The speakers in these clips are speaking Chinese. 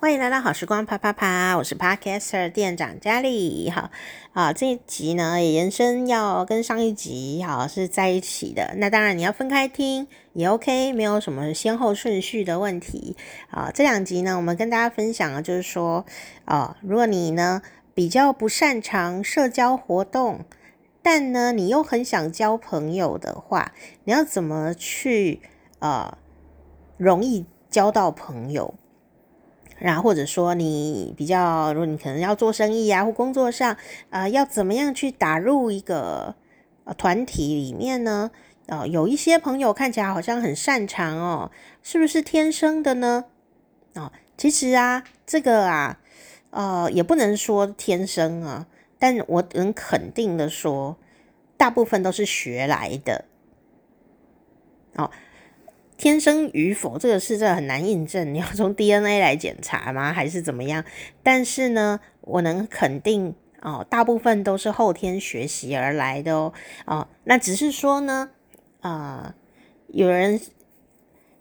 欢迎来到好时光啪啪啪，我是 Podcaster 店长佳丽。好啊，这一集呢也延伸要跟上一集好是在一起的。那当然你要分开听也 OK，没有什么先后顺序的问题啊。这两集呢，我们跟大家分享的就是说啊，如果你呢比较不擅长社交活动，但呢你又很想交朋友的话，你要怎么去啊容易交到朋友？然后或者说你比较，如果你可能要做生意啊，或工作上，呃，要怎么样去打入一个呃团体里面呢？呃，有一些朋友看起来好像很擅长哦，是不是天生的呢？哦，其实啊，这个啊，呃，也不能说天生啊，但我能肯定的说，大部分都是学来的。哦。天生与否，这个是这很难印证。你要从 DNA 来检查吗？还是怎么样？但是呢，我能肯定哦，大部分都是后天学习而来的哦。哦，那只是说呢，啊、有人。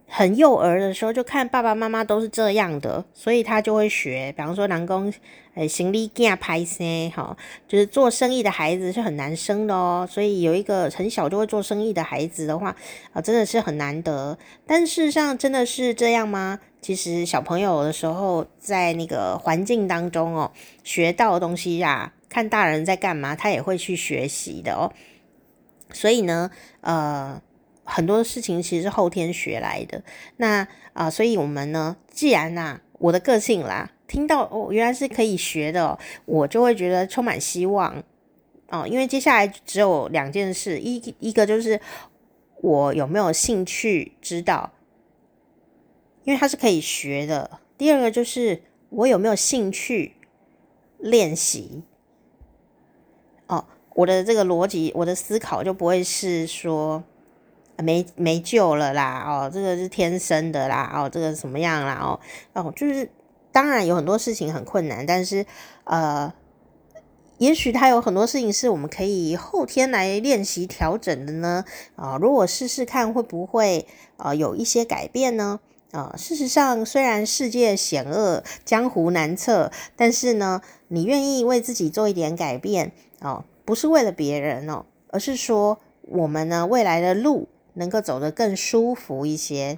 很幼儿的时候，就看爸爸妈妈都是这样的，所以他就会学。比方说，南宫诶，行李架拍生，哈，就是做生意的孩子是很难生的哦。所以有一个很小就会做生意的孩子的话，啊，真的是很难得。但事实上，真的是这样吗？其实小朋友的时候，在那个环境当中哦，学到的东西呀，看大人在干嘛，他也会去学习的哦。所以呢，呃。很多事情其实是后天学来的，那啊、所以我们呢，既然呐、啊，我的个性啦，听到哦，原来是可以学的、我就会觉得充满希望哦。因为接下来只有两件事，一一个就是我有没有兴趣知道，因为它是可以学的；第二个就是我有没有兴趣练习。哦，我的这个逻辑，我的思考就不会是说。没没救了啦！哦，这个是天生的啦！哦，这个什么样啦？哦哦，就是当然有很多事情很困难，但是呃，也许他有很多事情是我们可以后天来练习调整的呢。啊、如果试试看会不会呃有一些改变呢？啊、事实上虽然世界险恶，江湖难测，但是呢，你愿意为自己做一点改变哦，不是为了别人哦，而是说我们呢未来的路。能够走得更舒服一些，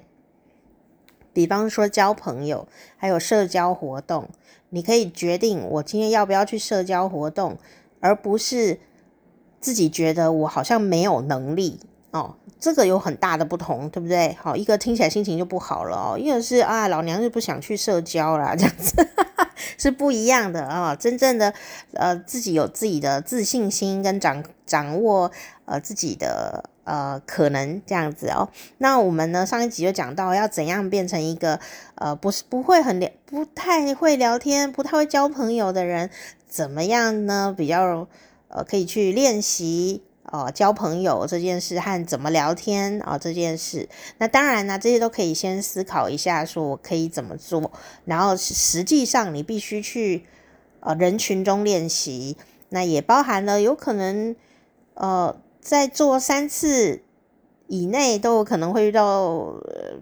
比方说交朋友，还有社交活动，你可以决定我今天要不要去社交活动，而不是自己觉得我好像没有能力哦。这个有很大的不同，对不对？好，一个听起来心情就不好了哦，一个是啊，老娘就不想去社交啦，这样子 是不一样的啊。真正的呃，自己有自己的自信心跟掌掌握呃自己的。呃，可能这样子哦。那我们呢，上一集就讲到要怎样变成一个呃，不是不会很聊，不太会聊天，不太会交朋友的人，怎么样呢？比较呃，可以去练习哦、交朋友这件事和怎么聊天啊、这件事。那当然呢，这些都可以先思考一下，说我可以怎么做。然后实际上你必须去呃人群中练习，那也包含了有可能呃。在做三次以内都有可能会遇到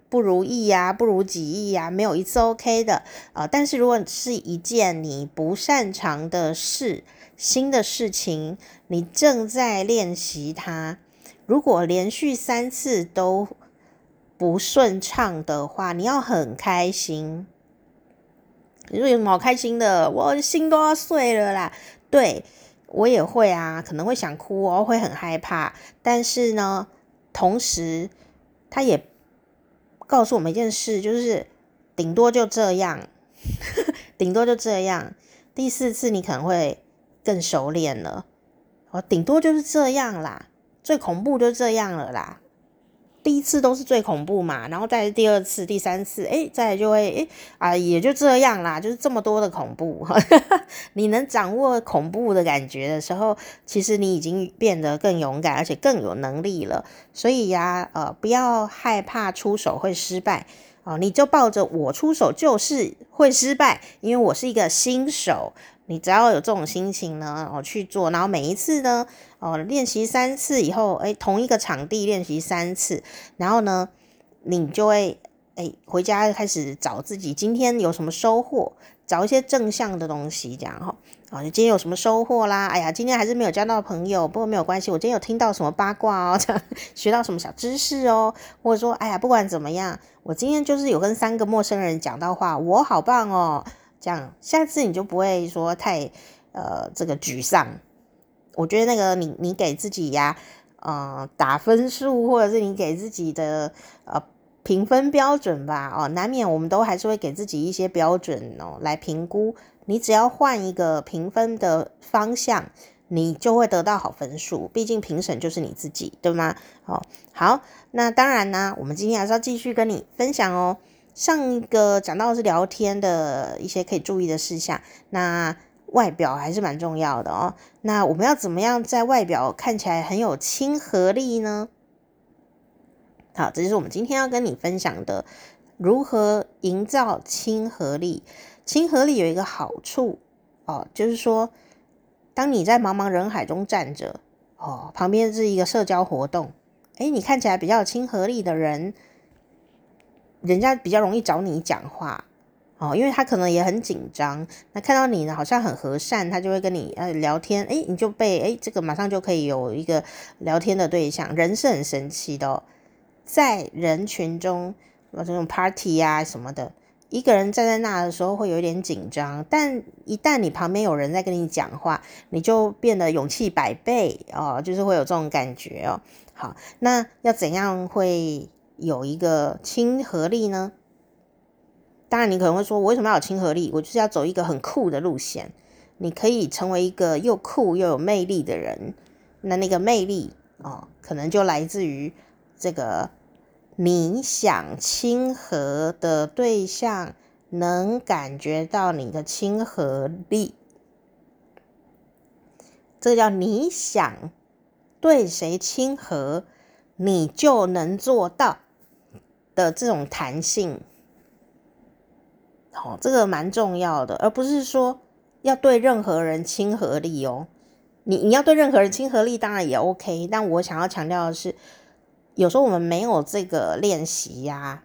不如意呀、啊、不如己意呀、啊，没有一次 OK 的啊、呃。但是如果是一件你不擅长的事、新的事情，你正在练习它，如果连续三次都不顺畅的话，你要很开心。你说有什么好开心的？我心都要碎了啦！对。我也会啊，可能会想哭哦，会很害怕。但是呢，同时他也告诉我们一件事，就是顶多就这样，顶多就这样。第四次你可能会更熟练了，哦，顶多就是这样啦，最恐怖就这样了啦。第一次都是最恐怖嘛，然后再第二次、第三次，诶，再来就会，诶啊，也就这样啦，就是这么多的恐怖。你能掌握恐怖的感觉的时候，其实你已经变得更勇敢，而且更有能力了。所以呀，呃，不要害怕出手会失败哦，你就抱着我出手就是会失败，因为我是一个新手。你只要有这种心情呢，哦，去做，然后每一次呢，哦，练习三次以后，诶，同一个场地练习三次，然后呢，你就会哎，回家开始找自己今天有什么收获，找一些正向的东西，这样哈。啊，你今天有什么收获啦？哎呀，今天还是没有交到朋友，不过没有关系，我今天有听到什么八卦哦，这 样学到什么小知识哦，或者说，哎呀，不管怎么样，我今天就是有跟三个陌生人讲到话，我好棒哦，这样下次你就不会说太呃这个沮丧。我觉得那个你你给自己呀，呃打分数，或者是你给自己的呃。评分标准吧，哦，难免我们都还是会给自己一些标准哦来评估。你只要换一个评分的方向，你就会得到好分数。毕竟评审就是你自己，对吗？哦，好，那当然呢，我们今天还是要继续跟你分享哦。上一个讲到的是聊天的一些可以注意的事项，那外表还是蛮重要的哦。那我们要怎么样在外表看起来很有亲和力呢？好，这就是我们今天要跟你分享的，如何营造亲和力。亲和力有一个好处哦，就是说，当你在茫茫人海中站着，哦，旁边是一个社交活动，诶，你看起来比较有亲和力的人，人家比较容易找你讲话，哦，因为他可能也很紧张，那看到你呢，好像很和善，他就会跟你呃聊天，诶，你就被诶这个马上就可以有一个聊天的对象，人是很神奇的哦。在人群中，这种 party 啊什么的，一个人站在那的时候会有点紧张，但一旦你旁边有人在跟你讲话，你就变得勇气百倍哦，就是会有这种感觉哦。好，那要怎样会有一个亲和力呢？当然，你可能会说，我为什么要有亲和力？我就是要走一个很酷的路线。你可以成为一个又酷又有魅力的人，那那个魅力哦，可能就来自于这个。你想亲和的对象能感觉到你的亲和力，这叫你想对谁亲和，你就能做到的这种弹性。哦，这个蛮重要的，而不是说要对任何人亲和力哦。你你要对任何人亲和力当然也 OK，但我想要强调的是。有时候我们没有这个练习呀，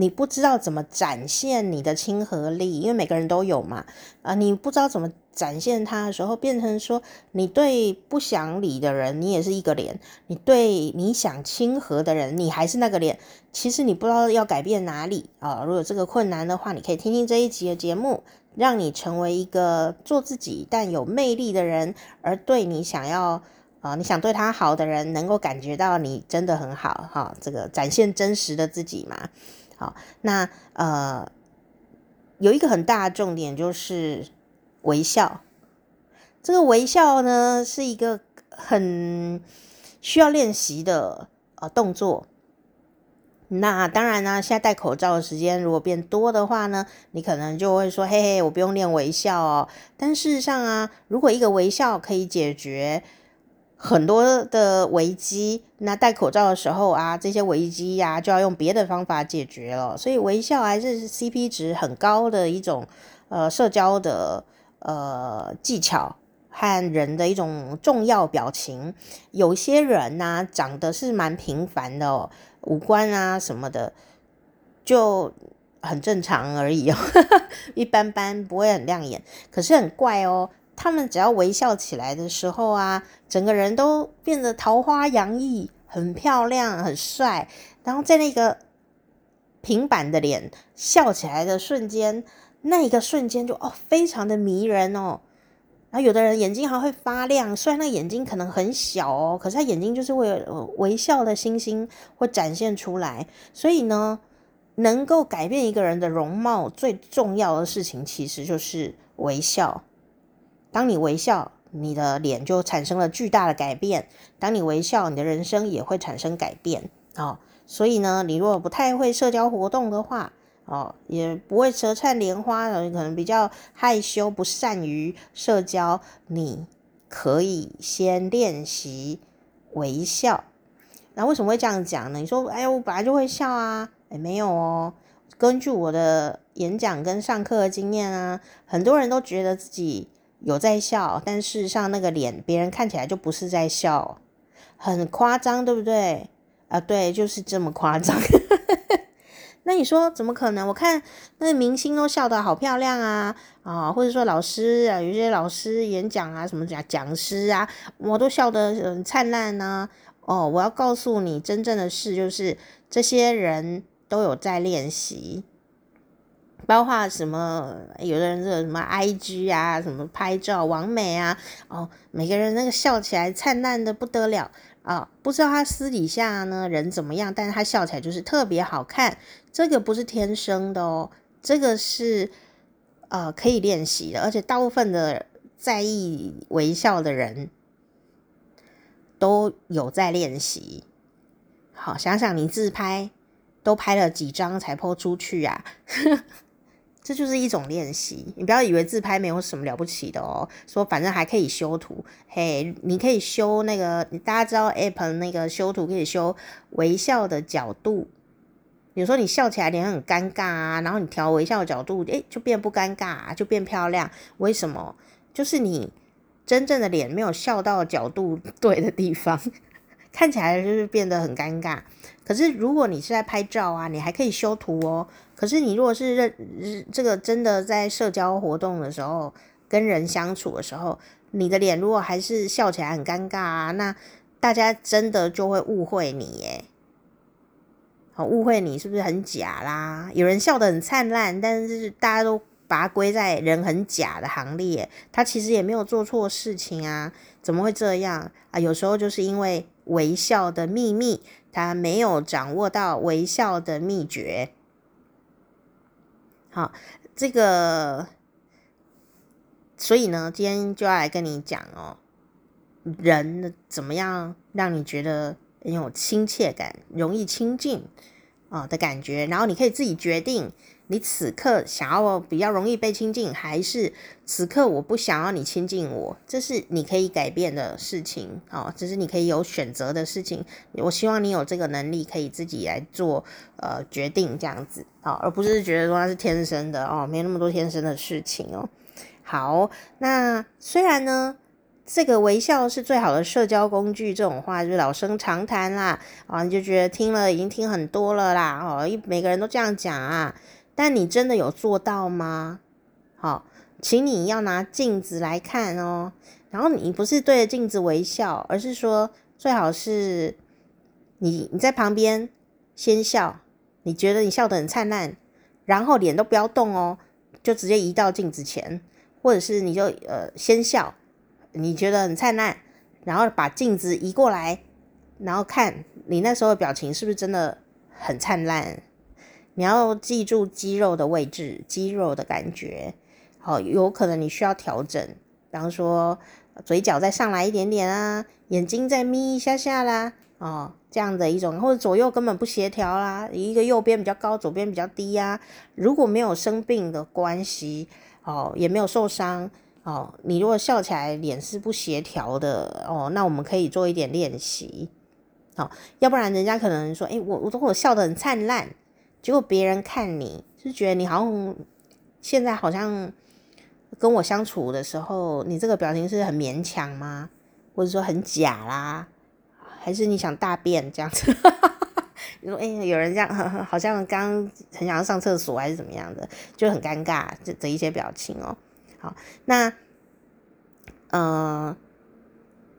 你不知道怎么展现你的亲和力，因为每个人都有嘛，啊，你不知道怎么展现它的时候，变成说你对不想理的人，你也是一个脸；你对你想亲和的人，你还是那个脸。其实你不知道要改变哪里啊。如果这个困难的话，你可以听听这一集的节目，让你成为一个做自己但有魅力的人，而对你想要。啊、你想对他好的人能够感觉到你真的很好哈、这个展现真实的自己嘛。好、那呃有一个很大的重点就是微笑。这个微笑呢是一个很需要练习的呃动作。那当然呢，现在戴口罩的时间如果变多的话呢，你可能就会说嘿嘿，我不用练微笑哦。但事实上啊，如果一个微笑可以解决。很多的危机，那戴口罩的时候啊，这些危机呀、就要用别的方法解决了。所以微笑还是 CP 值很高的一种呃社交的呃技巧和人的一种重要表情。有些人呢、啊，长得是蛮平凡的哦，五官啊什么的就很正常而已哦，一般般，不会很亮眼，可是很怪哦。他们只要微笑起来的时候啊，整个人都变得桃花洋溢，很漂亮，很帅。然后在那个平板的脸笑起来的瞬间，那一个瞬间就哦，非常的迷人哦。然后有的人眼睛还会发亮，虽然那眼睛可能很小哦，可是他眼睛就是会有微笑的星星会展现出来。所以呢，能够改变一个人的容貌，最重要的事情其实就是微笑。当你微笑，你的脸就产生了巨大的改变。当你微笑，你的人生也会产生改变。哦，所以呢，你如果不太会社交活动的话，哦，也不会舌灿莲花，可能比较害羞，不善于社交，你可以先练习微笑。那为什么会这样讲呢？你说，哎，我本来就会笑啊。哎，没有哦。根据我的演讲跟上课的经验啊，很多人都觉得自己。有在笑，但事实上那个脸，别人看起来就不是在笑，很夸张，对不对？啊，对，就是这么夸张。那你说怎么可能？我看那个明星都笑得好漂亮啊啊，或者说老师啊，有些老师演讲啊，什么讲讲师啊，我都笑得很灿烂呢。哦，我要告诉你，真正的事就是这些人都有在练习。包括什么？有的人这什么 IG 啊，什么拍照、完美啊，哦，每个人那个笑起来灿烂的不得了啊！不知道他私底下呢人怎么样，但是他笑起来就是特别好看。这个不是天生的哦，这个是呃可以练习的，而且大部分的在意微笑的人都有在练习。好，想想你自拍都拍了几张才 po 出去啊？这就是一种练习，你不要以为自拍没有什么了不起的哦。说反正还可以修图，嘿，你可以修那个，大家知道 App 那个修图可以修微笑的角度。有时候你笑起来脸很尴尬啊，然后你调微笑的角度，诶，就变不尴尬啊，就变漂亮。为什么？就是你真正的脸没有笑到角度 对的地方，看起来就是变得很尴尬。可是如果你是在拍照啊，你还可以修图哦。可是你如果是认这个真的在社交活动的时候，跟人相处的时候，你的脸如果还是笑起来很尴尬啊，那大家真的就会误会你耶。好，误会你是不是很假啦？有人笑得很灿烂，但是大家都把它归在人很假的行列，他其实也没有做错事情啊，怎么会这样啊？有时候就是因为微笑的秘密，他没有掌握到微笑的秘诀。好，这个，所以呢，今天就要来跟你讲哦，人怎么样让你觉得很有亲切感，容易亲近啊的感觉，然后你可以自己决定。你此刻想要比较容易被亲近，还是此刻我不想要你亲近我？这是你可以改变的事情哦，这是你可以有选择的事情。我希望你有这个能力，可以自己来做呃决定，这样子啊，而不是觉得说它是天生的哦，没那么多天生的事情哦。好，那虽然呢，这个微笑是最好的社交工具，这种话就是老生常谈啦啊，你就觉得听了已经听很多了啦哦，一每个人都这样讲啊。但你真的有做到吗？好，请你要拿镜子来看哦。然后你不是对着镜子微笑，而是说最好是你你在旁边先笑，你觉得你笑得很灿烂，然后脸都不要动哦，就直接移到镜子前，或者是你就呃先笑，你觉得很灿烂，然后把镜子移过来，然后看你那时候的表情是不是真的很灿烂。你要记住肌肉的位置，肌肉的感觉，好，有可能你需要调整，比方说嘴角再上来一点点啊，眼睛再眯一下下啦，哦，这样的一种，或者左右根本不协调啦，一个右边比较高，左边比较低呀。如果没有生病的关系，哦，也没有受伤，哦，你如果笑起来脸是不协调的，哦，那我们可以做一点练习，好，要不然人家可能说，诶，我我如果笑得很灿烂。结果别人看你是觉得你好像现在好像跟我相处的时候，你这个表情是很勉强吗？或者说很假啦？还是你想大便这样子？你说哎、有人这样，好像刚很想要上厕所还是怎么样的，就很尴尬这的一些表情哦。好，那嗯、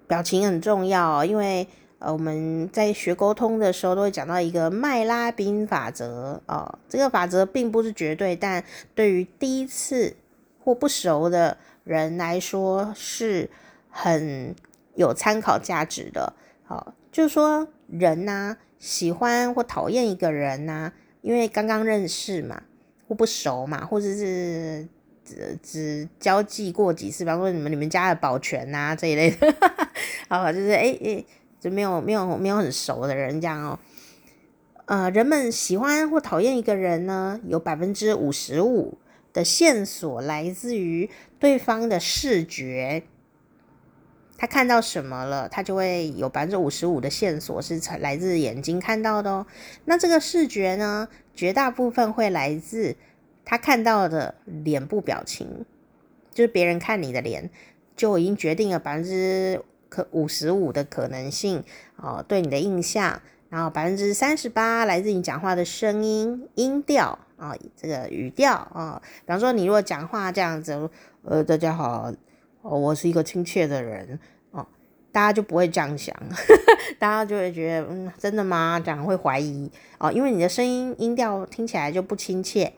表情很重要哦，因为。呃，我们在学沟通的时候都会讲到一个麦拉宾法则哦，这个法则并不是绝对，但对于第一次或不熟的人来说是很有参考价值的。好、哦，就是说人呐、啊，喜欢或讨厌一个人呐、啊，因为刚刚认识嘛，或不熟嘛，或者是只只交际过几次，比方说你们你们家的保全呐、啊、这一类的，好，就是哎哎。就没有没有没有很熟的人这样哦，呃，人们喜欢或讨厌一个人呢，有百分之五十五的线索来自于对方的视觉，他看到什么了，他就会有百分之五十五的线索是来自眼睛看到的哦。那这个视觉呢，绝大部分会来自他看到的脸部表情，就是别人看你的脸，就已经决定了百分之。可五十五的可能性哦，对你的印象，然后百分之三十八来自你讲话的声音音调啊，这个语调啊。比方说，你如果讲话这样子，呃，大家好，我是一个亲切的人哦，大家就不会这样想，大家就会觉得，嗯，真的吗？这样会怀疑哦，因为你的声音音调听起来就不亲切。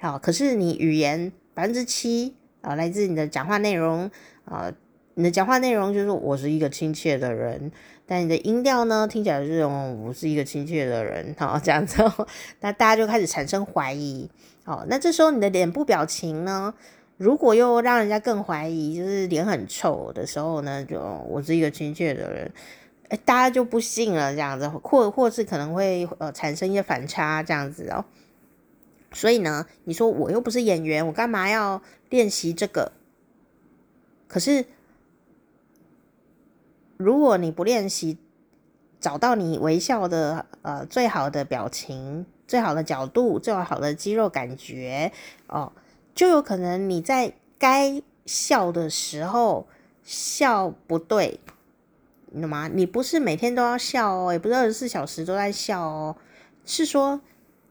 好，可是你语言百分之七啊，来自你的讲话内容啊。你的讲话内容就是我是一个亲切的人，但你的音调呢，听起来是哦，我是一个亲切的人，好，这样子，那大家就开始产生怀疑，好，那这时候你的脸部表情呢，如果又让人家更怀疑，就是脸很臭的时候呢，就我是一个亲切的人，诶，大家就不信了，这样子，或或是可能会呃产生一些反差，这样子哦，所以呢，你说我又不是演员，我干嘛要练习这个？可是。如果你不练习，找到你微笑的呃最好的表情、最好的角度、最好的肌肉感觉哦，就有可能你在该笑的时候笑不对，你懂吗？你不是每天都要笑哦，也不是二十四小时都在笑哦，是说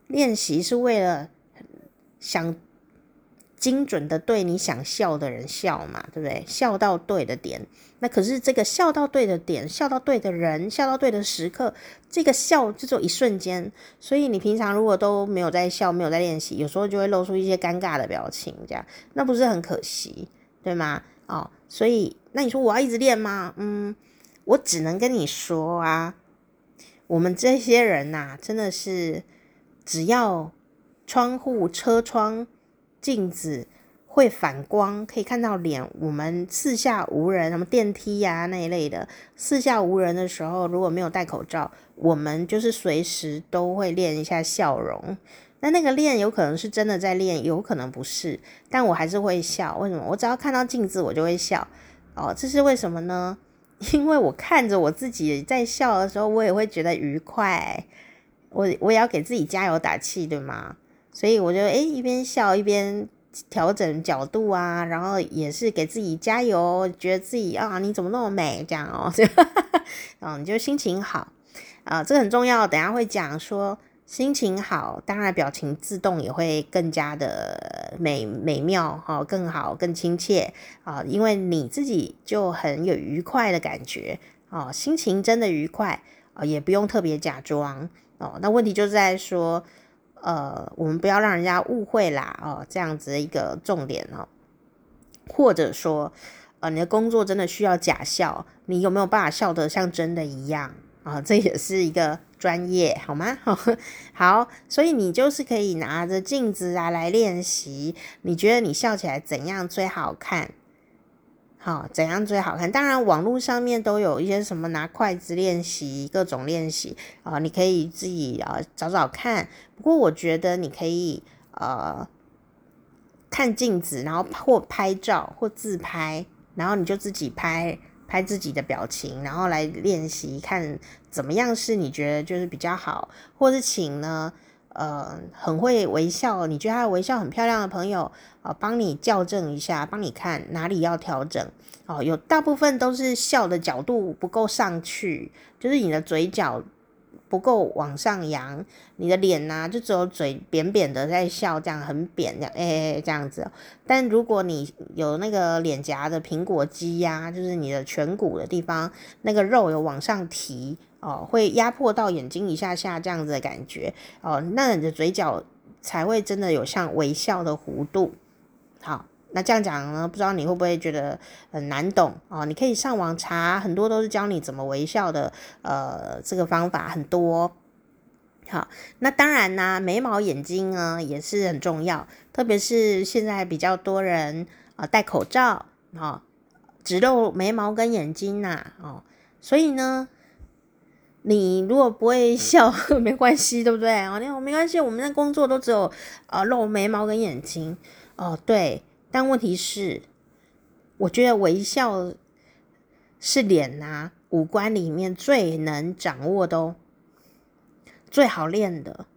练习是为了想。精准的对你想笑的人笑嘛，对不对？笑到对的点，那可是这个笑到对的点，笑到对的人，笑到对的时刻，这个笑就只有一瞬间。所以你平常如果都没有在笑，没有在练习，有时候就会露出一些尴尬的表情，这样那不是很可惜，对吗？哦，所以那你说我要一直练吗？嗯，我只能跟你说啊，我们这些人呐、真的是只要窗户、车窗。镜子会反光，可以看到脸。我们四下无人，什么电梯呀、那一类的，四下无人的时候，如果没有戴口罩，我们就是随时都会练一下笑容。那那个练有可能是真的在练，有可能不是，但我还是会笑。为什么？我只要看到镜子，我就会笑。哦，这是为什么呢？因为我看着我自己在笑的时候，我也会觉得愉快。我我也要给自己加油打气，对吗？所以我就诶一边笑一边调整角度啊，然后也是给自己加油，觉得自己啊你怎么那么美这样哦，嗯，你就心情好啊，这个很重要。等下会讲说心情好，当然表情自动也会更加的美美妙哈，更好更亲切啊，因为你自己就很有愉快的感觉哦，心情真的愉快啊，也不用特别假装哦。那问题就是在说。呃，我们不要让人家误会啦，哦，这样子的一个重点哦，或者说，呃，你的工作真的需要假笑，你有没有办法笑得像真的一样啊？这也是一个专业，好吗？好，所以你就是可以拿着镜子啊来练习，你觉得你笑起来怎样最好看？好，怎样最好看？当然，网络上面都有一些什么拿筷子练习，各种练习啊，你可以自己啊找找看。不过，我觉得你可以呃看镜子，然后或拍照或自拍，然后你就自己拍拍自己的表情，然后来练习看怎么样是你觉得就是比较好，或是请呢。呃，很会微笑，你觉得他的微笑很漂亮的朋友，啊、呃，帮你校正一下，帮你看哪里要调整。哦、有大部分都是笑的角度不够上去，就是你的嘴角不够往上扬，你的脸呐、就只有嘴扁扁的在笑，这样很扁，这样哎这样子。但如果你有那个脸颊的苹果肌呀、就是你的颧骨的地方，那个肉有往上提。哦，会压迫到眼睛一下下这样子的感觉哦，那你的嘴角才会真的有像微笑的弧度。好，那这样讲呢，不知道你会不会觉得很难懂哦？你可以上网查，很多都是教你怎么微笑的，呃，这个方法很多。好，那当然呢，眉毛、眼睛呢也是很重要，特别是现在比较多人啊、戴口罩，哦，只露眉毛跟眼睛呐、哦，所以呢。你如果不会笑，没关系，对不对？哦，那没关系，我们的工作都只有呃露眉毛跟眼睛哦，对。但问题是，我觉得微笑是脸呐、啊、五官里面最能掌握的，最好练的。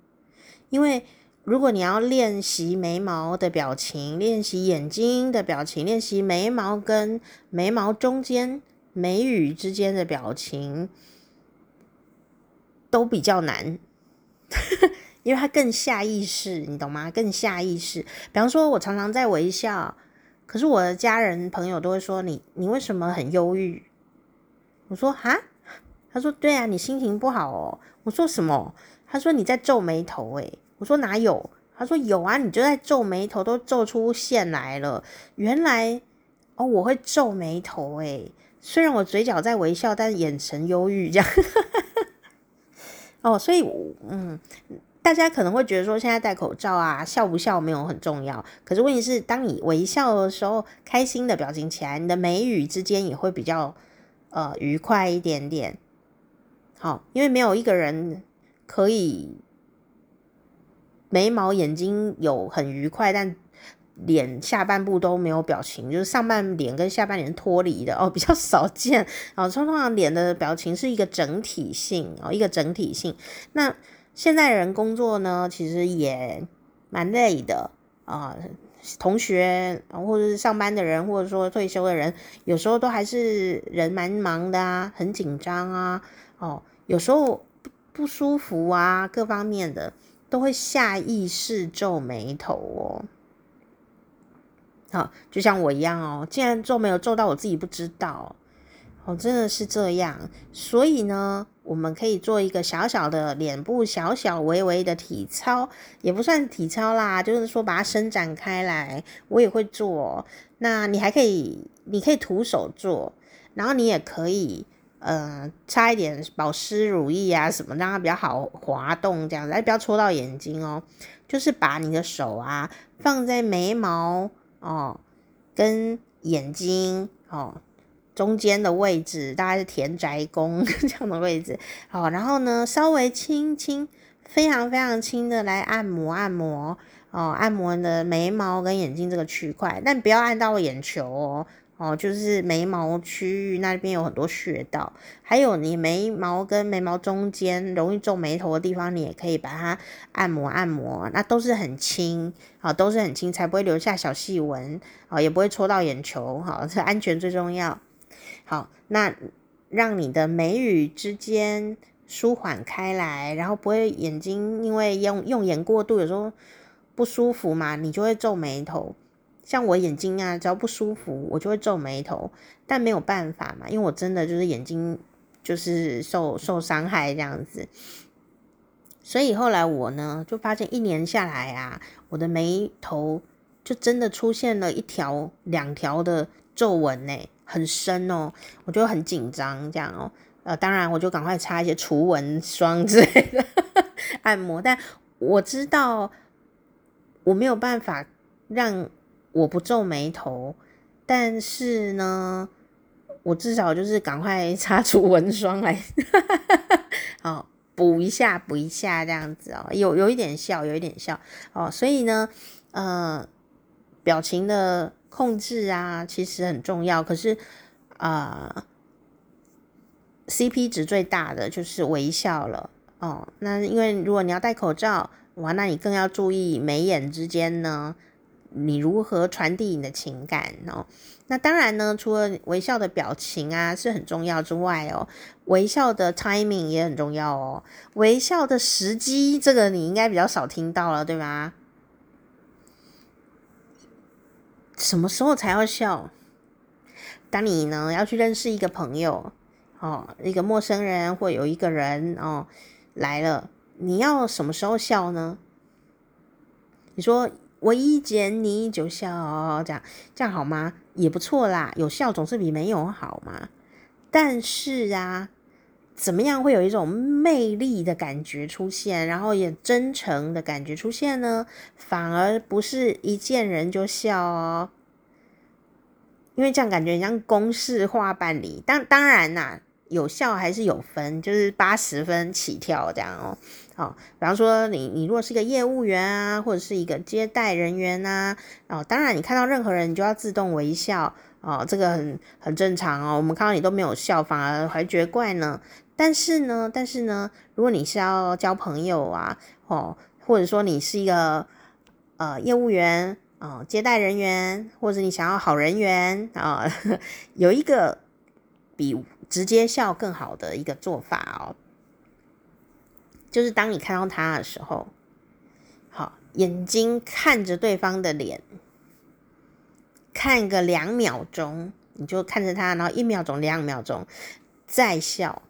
因为如果你要练习眉毛的表情，练习眼睛的表情，练习眉毛跟眉毛中间眉宇之间的表情。都比较难，因为他更下意识，你懂吗？更下意识。比方说，我常常在微笑，可是我的家人朋友都会说你，你为什么很忧郁？我说哈，他说对啊，你心情不好哦。我说什么？他说你在皱眉头诶。我说哪有？他说有啊，你就在皱眉头，都皱出线来了。原来哦，我会皱眉头诶。虽然我嘴角在微笑，但眼神忧郁这样。哦，所以嗯，大家可能会觉得说，现在戴口罩啊，笑不笑没有很重要。可是问题是，当你微笑的时候，开心的表情起来，你的眉宇之间也会比较呃愉快一点点。好，因为没有一个人可以眉毛眼睛有很愉快，但脸下半部都没有表情，就是上半脸跟下半脸脱离的哦，比较少见哦。通常脸的表情是一个整体性哦，一个整体性。那现在人工作呢，其实也蛮累的啊、同学或者是上班的人，或者说退休的人，有时候都还是人蛮忙的啊，很紧张啊。哦，有时候不舒服啊，各方面的都会下意识皱眉头哦。好，就像我一样哦，竟然皱没有皱到我自己不知道哦，真的是这样。所以呢，我们可以做一个小小的脸部小小微微的体操，也不算体操啦，就是说把它伸展开来。我也会做。那你还可以，你可以徒手做，然后你也可以，呃，擦一点保湿乳液啊什么，让它比较好滑动这样子，哎，不要戳到眼睛哦。就是把你的手啊放在眉毛。哦，跟眼睛哦中间的位置大概是田宅宫 这样的位置，好，然后呢稍微轻轻，非常非常轻的来按摩按摩哦，按摩你的眉毛跟眼睛这个区块，但不要按到眼球哦。哦，就是眉毛区域那边有很多穴道，还有你眉毛跟眉毛中间容易皱眉头的地方，你也可以把它按摩按摩，那都是很轻，好，都是很轻，才不会留下小细纹，哦，也不会戳到眼球，好，这安全最重要。好，那让你的眉宇之间舒缓开来，然后不会眼睛因为用用眼过度，有时候不舒服嘛，你就会皱眉头。像我眼睛啊，只要不舒服，我就会皱眉头，但没有办法嘛，因为我真的就是眼睛就是受受伤害这样子，所以后来我呢就发现一年下来啊，我的眉头就真的出现了一条两条的皱纹呢，很深哦，我就很紧张这样哦，呃，当然我就赶快擦一些除蚊霜之类的按摩，但我知道我没有办法让。我不皱眉头，但是呢，我至少就是赶快擦除蚊霜来，好补一下，补一下这样子哦，有有一点效，有一点效哦，所以呢，呃，表情的控制啊，其实很重要。可是啊，，CP 值最大的就是微笑了哦。那因为如果你要戴口罩，哇，那你更要注意眉眼之间呢。你如何传递你的情感哦？那当然呢，除了微笑的表情啊是很重要之外哦，微笑的 timing 也很重要哦。微笑的时机，这个你应该比较少听到了，对吗？什么时候才要笑？当你呢要去认识一个朋友哦，一个陌生人或有一个人哦来了，你要什么时候笑呢？你说。我一见你就笑，这样这样好吗？也不错啦，有笑总是比没有好嘛。但是啊，怎么样会有一种魅力的感觉出现，然后也真诚的感觉出现呢？反而不是一见人就笑哦，因为这样感觉很像公式化办理。当当然啦、有笑还是有分，就是八十分起跳这样哦。好，比方说你你如果是一个业务员啊，或者是一个接待人员啊，哦，当然你看到任何人你就要自动微笑哦，这个很很正常哦。我们看到你都没有笑，反而还觉怪呢。但是呢，但是呢，如果你是要交朋友啊，哦，或者说你是一个呃业务员啊，接待人员，或者你想要好人缘啊，有一个比直接笑更好的一个做法哦。就是当你看到他的时候，好，眼睛看着对方的脸，看个两秒钟，你就看着他，然后一秒钟、两秒钟再笑，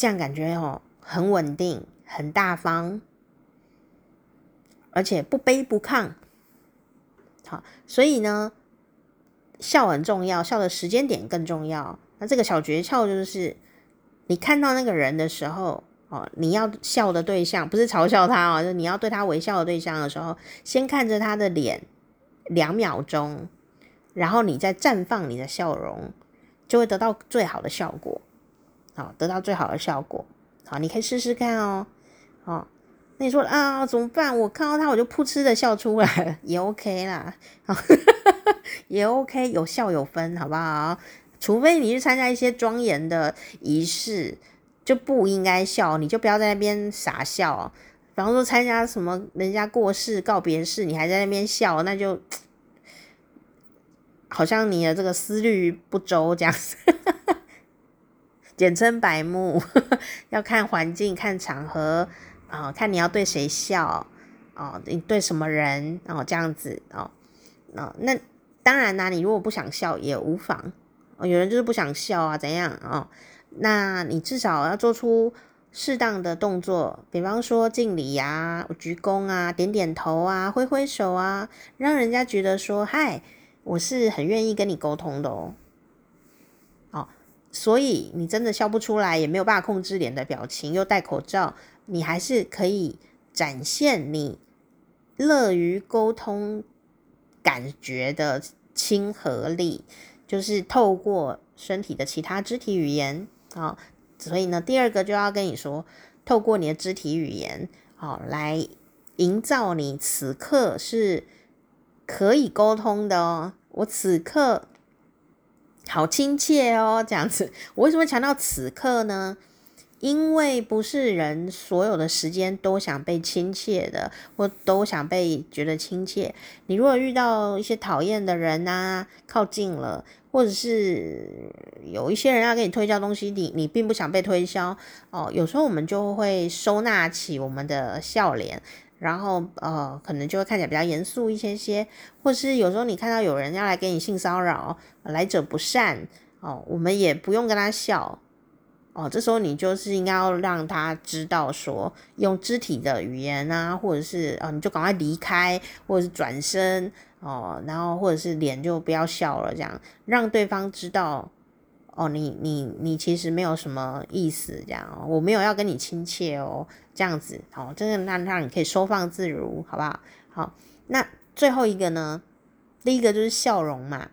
这样感觉哦，很稳定，很大方，而且不卑不亢。好，所以呢，笑很重要，笑的时间点更重要。那这个小诀窍就是，你看到那个人的时候，哦，你要笑的对象不是嘲笑他哦，就你要对他微笑的对象的时候，先看着他的脸两秒钟，然后你再绽放你的笑容，就会得到最好的效果。好，得到最好的效果。好，你可以试试看哦。好，那你说啊，怎么办？我看到他我就噗嗤的笑出来，也 OK 啦，也 OK，有笑有分，好不好？除非你去参加一些庄严的仪式，就不应该笑，你就不要在那边傻笑。比方说参加什么人家过世告别式，你还在那边笑，那就好像你的这个思虑不周这样子。简称白目，要看环境、看场合啊、看你要对谁笑哦，你对什么人哦，这样子哦，哦那当然啦，你如果不想笑也无妨。哦，有人就是不想笑啊，怎样哦？那你至少要做出适当的动作，比方说敬礼呀、鞠躬啊、点点头啊、挥挥手啊，让人家觉得说，嗨，我是很愿意跟你沟通的哦。所以你真的笑不出来，也没有办法控制脸的表情，又戴口罩，你还是可以展现你乐于沟通感觉的亲和力。就是透过身体的其他肢体语言啊，所以呢，第二个就要跟你说，透过你的肢体语言，好，来营造你此刻是可以沟通的哦。我此刻好亲切哦，这样子。我为什么强调此刻呢？因为不是人所有的时间都想被亲切的，或都想被觉得亲切。你如果遇到一些讨厌的人啊，靠近了。或者是有一些人要给你推销东西，你你并不想被推销哦。有时候我们就会收纳起我们的笑脸，然后呃，可能就会看起来比较严肃一些些。或是有时候你看到有人要来给你性骚扰，来者不善哦，我们也不用跟他笑哦。这时候你就是应该要让他知道说，用肢体的语言啊，或者是啊、你就赶快离开，或者是转身。哦，然后或者是脸就不要笑了，这样让对方知道，哦，你你你其实没有什么意思，这样我没有要跟你亲切哦，这样子，哦，真的让让你可以收放自如，好不好？好，那最后一个呢，第一个就是笑容嘛，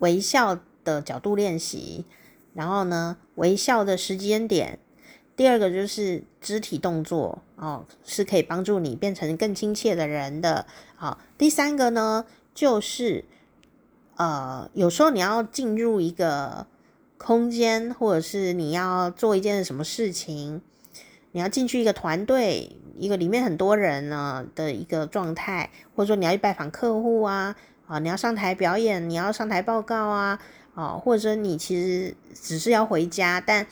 微笑的角度练习，然后呢，微笑的时间点。第二个就是肢体动作哦，是可以帮助你变成更亲切的人的。好，第三个呢，就是呃，有时候你要进入一个空间，或者是你要做一件什么事情，你要进去一个团队，一个里面很多人呢的一个状态，或者说你要去拜访客户啊，啊，你要上台表演，你要上台报告啊，啊，或者说你其实只是要回家，但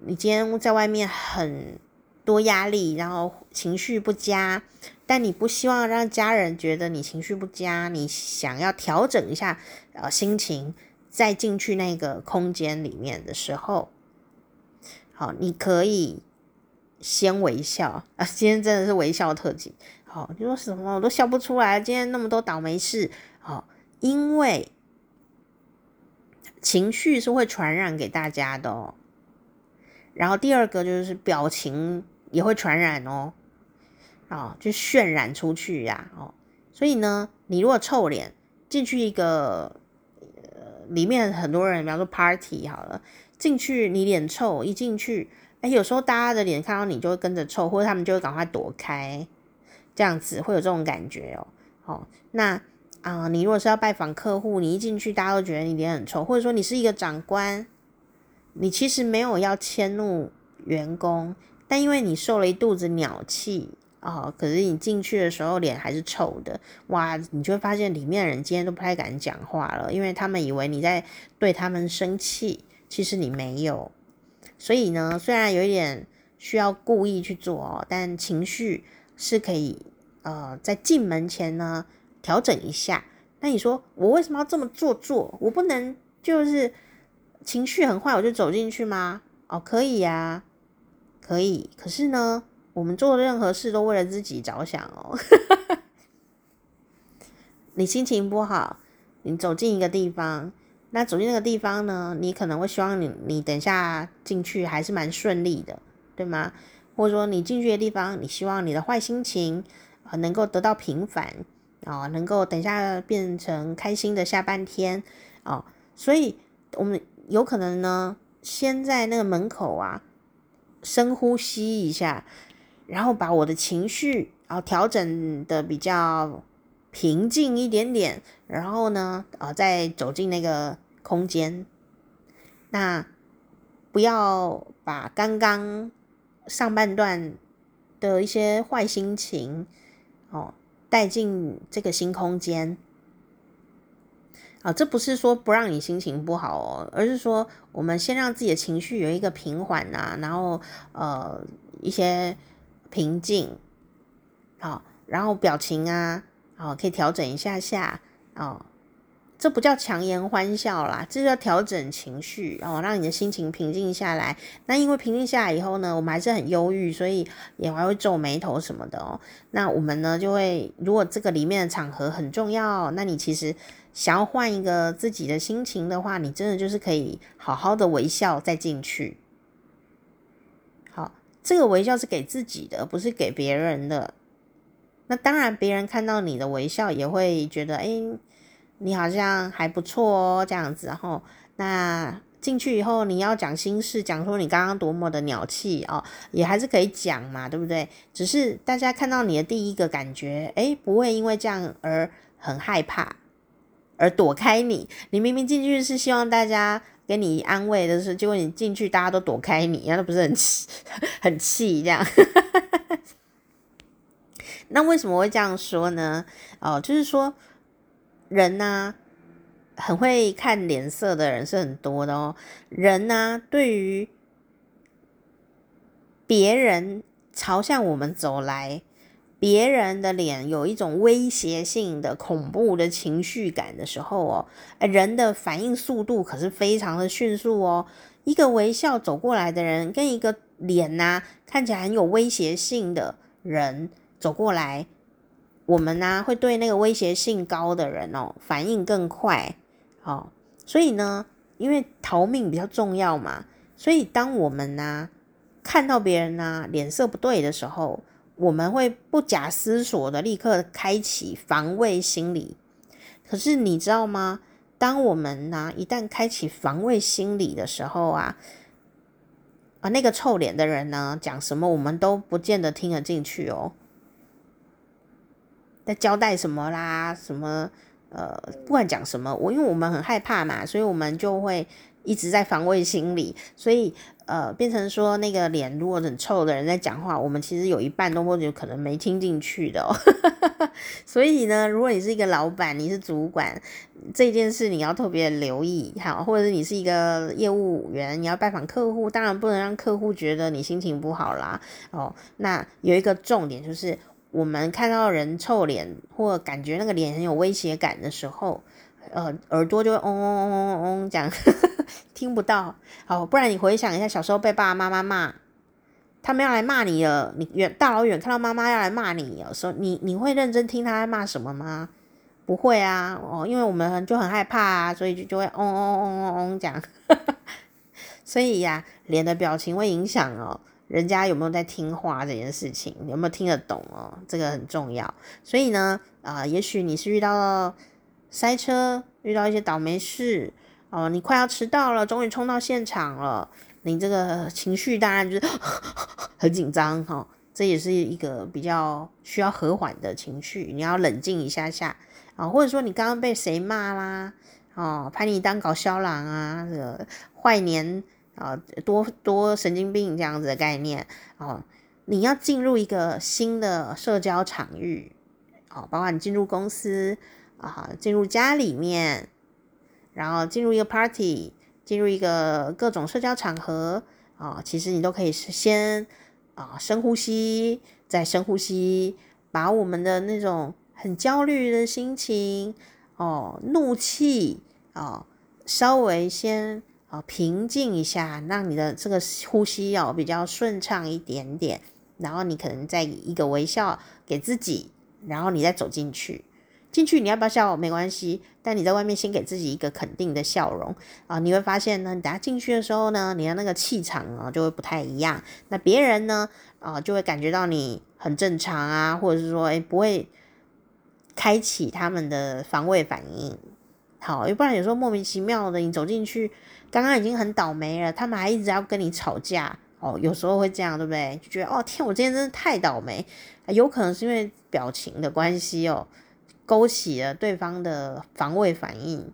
你今天在外面很多压力，然后情绪不佳，但你不希望让家人觉得你情绪不佳，你想要调整一下呃心情，再进去那个空间里面的时候，好，你可以先微笑 啊。今天真的是微笑特辑，好，你说什么我都笑不出来，今天那么多倒霉事，好，因为情绪是会传染给大家的哦。然后第二个就是表情也会传染哦，啊，就渲染出去呀，哦，所以呢，你如果臭脸进去一个呃里面很多人，比方说 party 好了，进去你脸臭，一进去，哎，有时候大家的脸看到你就会跟着臭，或者他们就会赶快躲开，这样子会有这种感觉哦，好，那啊，你如果是要拜访客户，你一进去大家都觉得你脸很臭，或者说你是一个长官。你其实没有要迁怒员工，但因为你受了一肚子鸟气啊，可是你进去的时候脸还是臭的，哇！你就会发现里面的人今天都不太敢讲话了，因为他们以为你在对他们生气，其实你没有。所以呢，虽然有一点需要故意去做哦，但情绪是可以呃在进门前呢调整一下。那你说我为什么要这么做作？我不能就是情绪很坏我就走进去吗？哦，可以呀，可以。可是呢，我们做任何事都为了自己着想哦。你心情不好，你走进一个地方，那走进那个地方呢，你可能会希望你你等下进去还是蛮顺利的，对吗？或者说你进去的地方，你希望你的坏心情啊能够得到平反啊，能够等下变成开心的下半天啊，所以我们有可能呢，先在那个门口啊深呼吸一下，然后把我的情绪啊调整的比较。平静一点点，然后呢，啊、再走进那个空间。那不要把刚刚上半段的一些坏心情哦带进这个新空间。啊、这不是说不让你心情不好哦，而是说我们先让自己的情绪有一个平缓啊，然后呃一些平静，好、然后表情啊。哦，可以调整一下下哦，这不叫强颜欢笑啦，这叫调整情绪哦，让你的心情平静下来。那因为平静下来以后呢，我们还是很忧郁，所以也还会皱眉头什么的哦。那我们呢就会，如果这个里面的场合很重要，那你其实想要换一个自己的心情的话，你真的就是可以好好的微笑再进去。好，这个微笑是给自己的，不是给别人的。那当然，别人看到你的微笑也会觉得，哎，你好像还不错哦，这样子。然后，那进去以后，你要讲心事，讲说你刚刚多么的鸟气哦，也还是可以讲嘛，对不对？只是大家看到你的第一个感觉，哎，不会因为这样而很害怕，而躲开你。你明明进去是希望大家给你安慰的是，结果你进去大家都躲开你，那不是很气，很气这样。那为什么会这样说呢？哦，就是说人呢，很会看脸色的人是很多的哦。人呢，对于别人朝向我们走来，别人的脸有一种威胁性的恐怖的情绪感的时候哦，人的反应速度可是非常的迅速哦。一个微笑走过来的人，跟一个脸呐看起来很有威胁性的人。走过来，我们呢、会对那个威胁性高的人哦反应更快，哦，所以呢，因为逃命比较重要嘛，所以当我们呢、啊、看到别人呢、啊、脸色不对的时候，我们会不假思索的立刻开启防卫心理。可是你知道吗？当我们呢、一旦开启防卫心理的时候啊，啊那个臭脸的人呢讲什么我们都不见得听得进去哦。在交代什么啦？什么呃，不管讲什么，我因为我们很害怕嘛，所以我们就会一直在防卫心理，所以呃，变成说那个脸如果很臭的人在讲话，我们其实有一半都或者可能没听进去的哦。所以呢，如果你是一个老板，你是主管，这件事你要特别留意哈，或者是你是一个业务员，你要拜访客户，当然不能让客户觉得你心情不好啦。哦，那有一个重点就是。我们看到人臭脸，或感觉那个脸很有威胁感的时候，呃，耳朵就会嗡嗡嗡嗡嗡讲，听不到。好，不然你回想一下，小时候被爸爸妈妈骂，他们要来骂你了，你远大老远看到妈妈要来骂你，有时候你你会认真听他在骂什么吗？不会啊，哦，因为我们就很害怕啊，所以就就会嗡嗡嗡嗡嗡讲。所以呀，脸的表情会影响哦。人家有没有在听话这件事情，有没有听得懂哦？这个很重要。所以呢，啊、也许你是遇到了塞车，遇到一些倒霉事哦，你快要迟到了，终于冲到现场了，你这个情绪当然就是 很紧张哈。这也是一个比较需要和缓的情绪，你要冷静一下下啊，或者说你刚刚被谁骂啦，哦，拍你当搞笑郎啊，这个坏年。啊，多多神经病这样子的概念哦，你要进入一个新的社交场域哦，包括你进入公司啊，进入家里面，然后进入一个 party，进入一个各种社交场合啊，其实你都可以先啊深呼吸，再深呼吸，把我们的那种很焦虑的心情哦、怒气啊，稍微先啊平静一下，让你的这个呼吸要比较顺畅一点点，然后你可能再一个微笑给自己，然后你再走进去。进去你要不要笑没关系，但你在外面先给自己一个肯定的笑容。啊，你会发现呢，你等下进去的时候呢，你的那个气场啊就会不太一样，那别人呢啊就会感觉到你很正常啊，或者是说诶不会开启他们的防卫反应，好，要不然有时候莫名其妙的你走进去，刚刚已经很倒霉了，他们还一直要跟你吵架。哦，有时候会这样，对不对？就觉得哦天，我今天真的太倒霉，有可能是因为表情的关系哦。勾起了对方的防卫反应，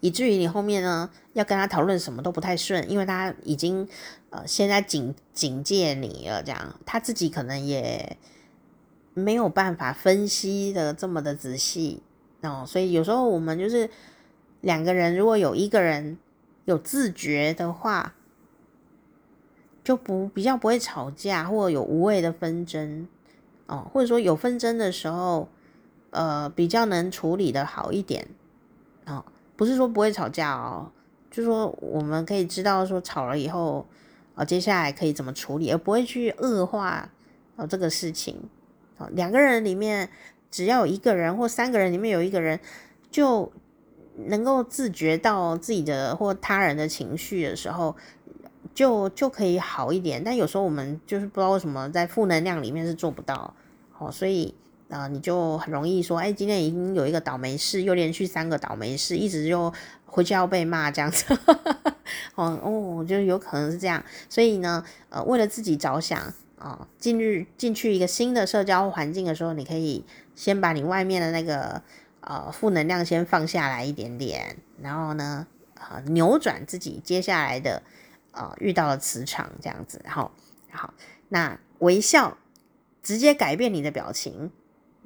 以至于你后面呢要跟他讨论什么都不太顺，因为他已经呃现在警警戒你了，这样他自己可能也没有办法分析的这么的仔细哦，所以有时候我们就是两个人，如果有一个人有自觉的话，就不比较不会吵架，或者有无谓的纷争。哦，或者说有纷争的时候，呃，比较能处理的好一点，哦，不是说不会吵架哦，就说我们可以知道说吵了以后，哦，接下来可以怎么处理，而不会去恶化哦这个事情。哦，两个人里面只要有一个人或三个人里面有一个人，就能够自觉到自己的或他人的情绪的时候。就就可以好一点，但有时候我们就是不知道为什么在负能量里面是做不到，哦，所以啊、呃，你就很容易说，哎，今天已经有一个倒霉事，又连续三个倒霉事，一直就回去要被骂这样子，哦哦，我觉得有可能是这样，所以呢，呃，为了自己着想啊，进入进去一个新的社交环境的时候，你可以先把你外面的那个呃负能量先放下来一点点，然后呢，呃，扭转自己接下来的。啊、遇到了磁场这样子，好，好，那微笑直接改变你的表情，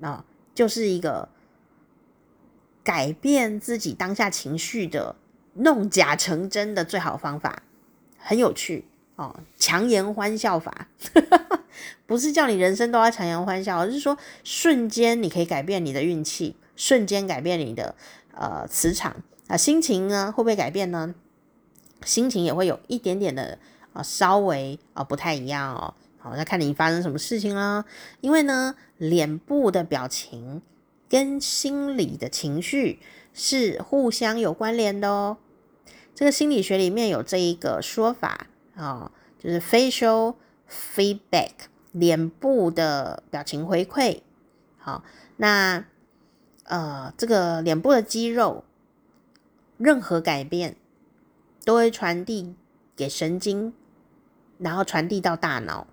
啊、就是一个改变自己当下情绪的弄假成真的最好方法，很有趣哦，强颜欢笑法，不是叫你人生都要强颜欢笑，而是说瞬间你可以改变你的运气，瞬间改变你的呃磁场啊、心情呢会不会改变呢？心情也会有一点点的啊，稍微啊不太一样哦。好，那看你发生什么事情啦。因为呢，脸部的表情跟心理的情绪是互相有关联的哦。这个心理学里面有这一个说法啊，就是 facial feedback，脸部的表情回馈。好，那呃，这个脸部的肌肉任何改变。都会传递给神经，然后传递到大脑，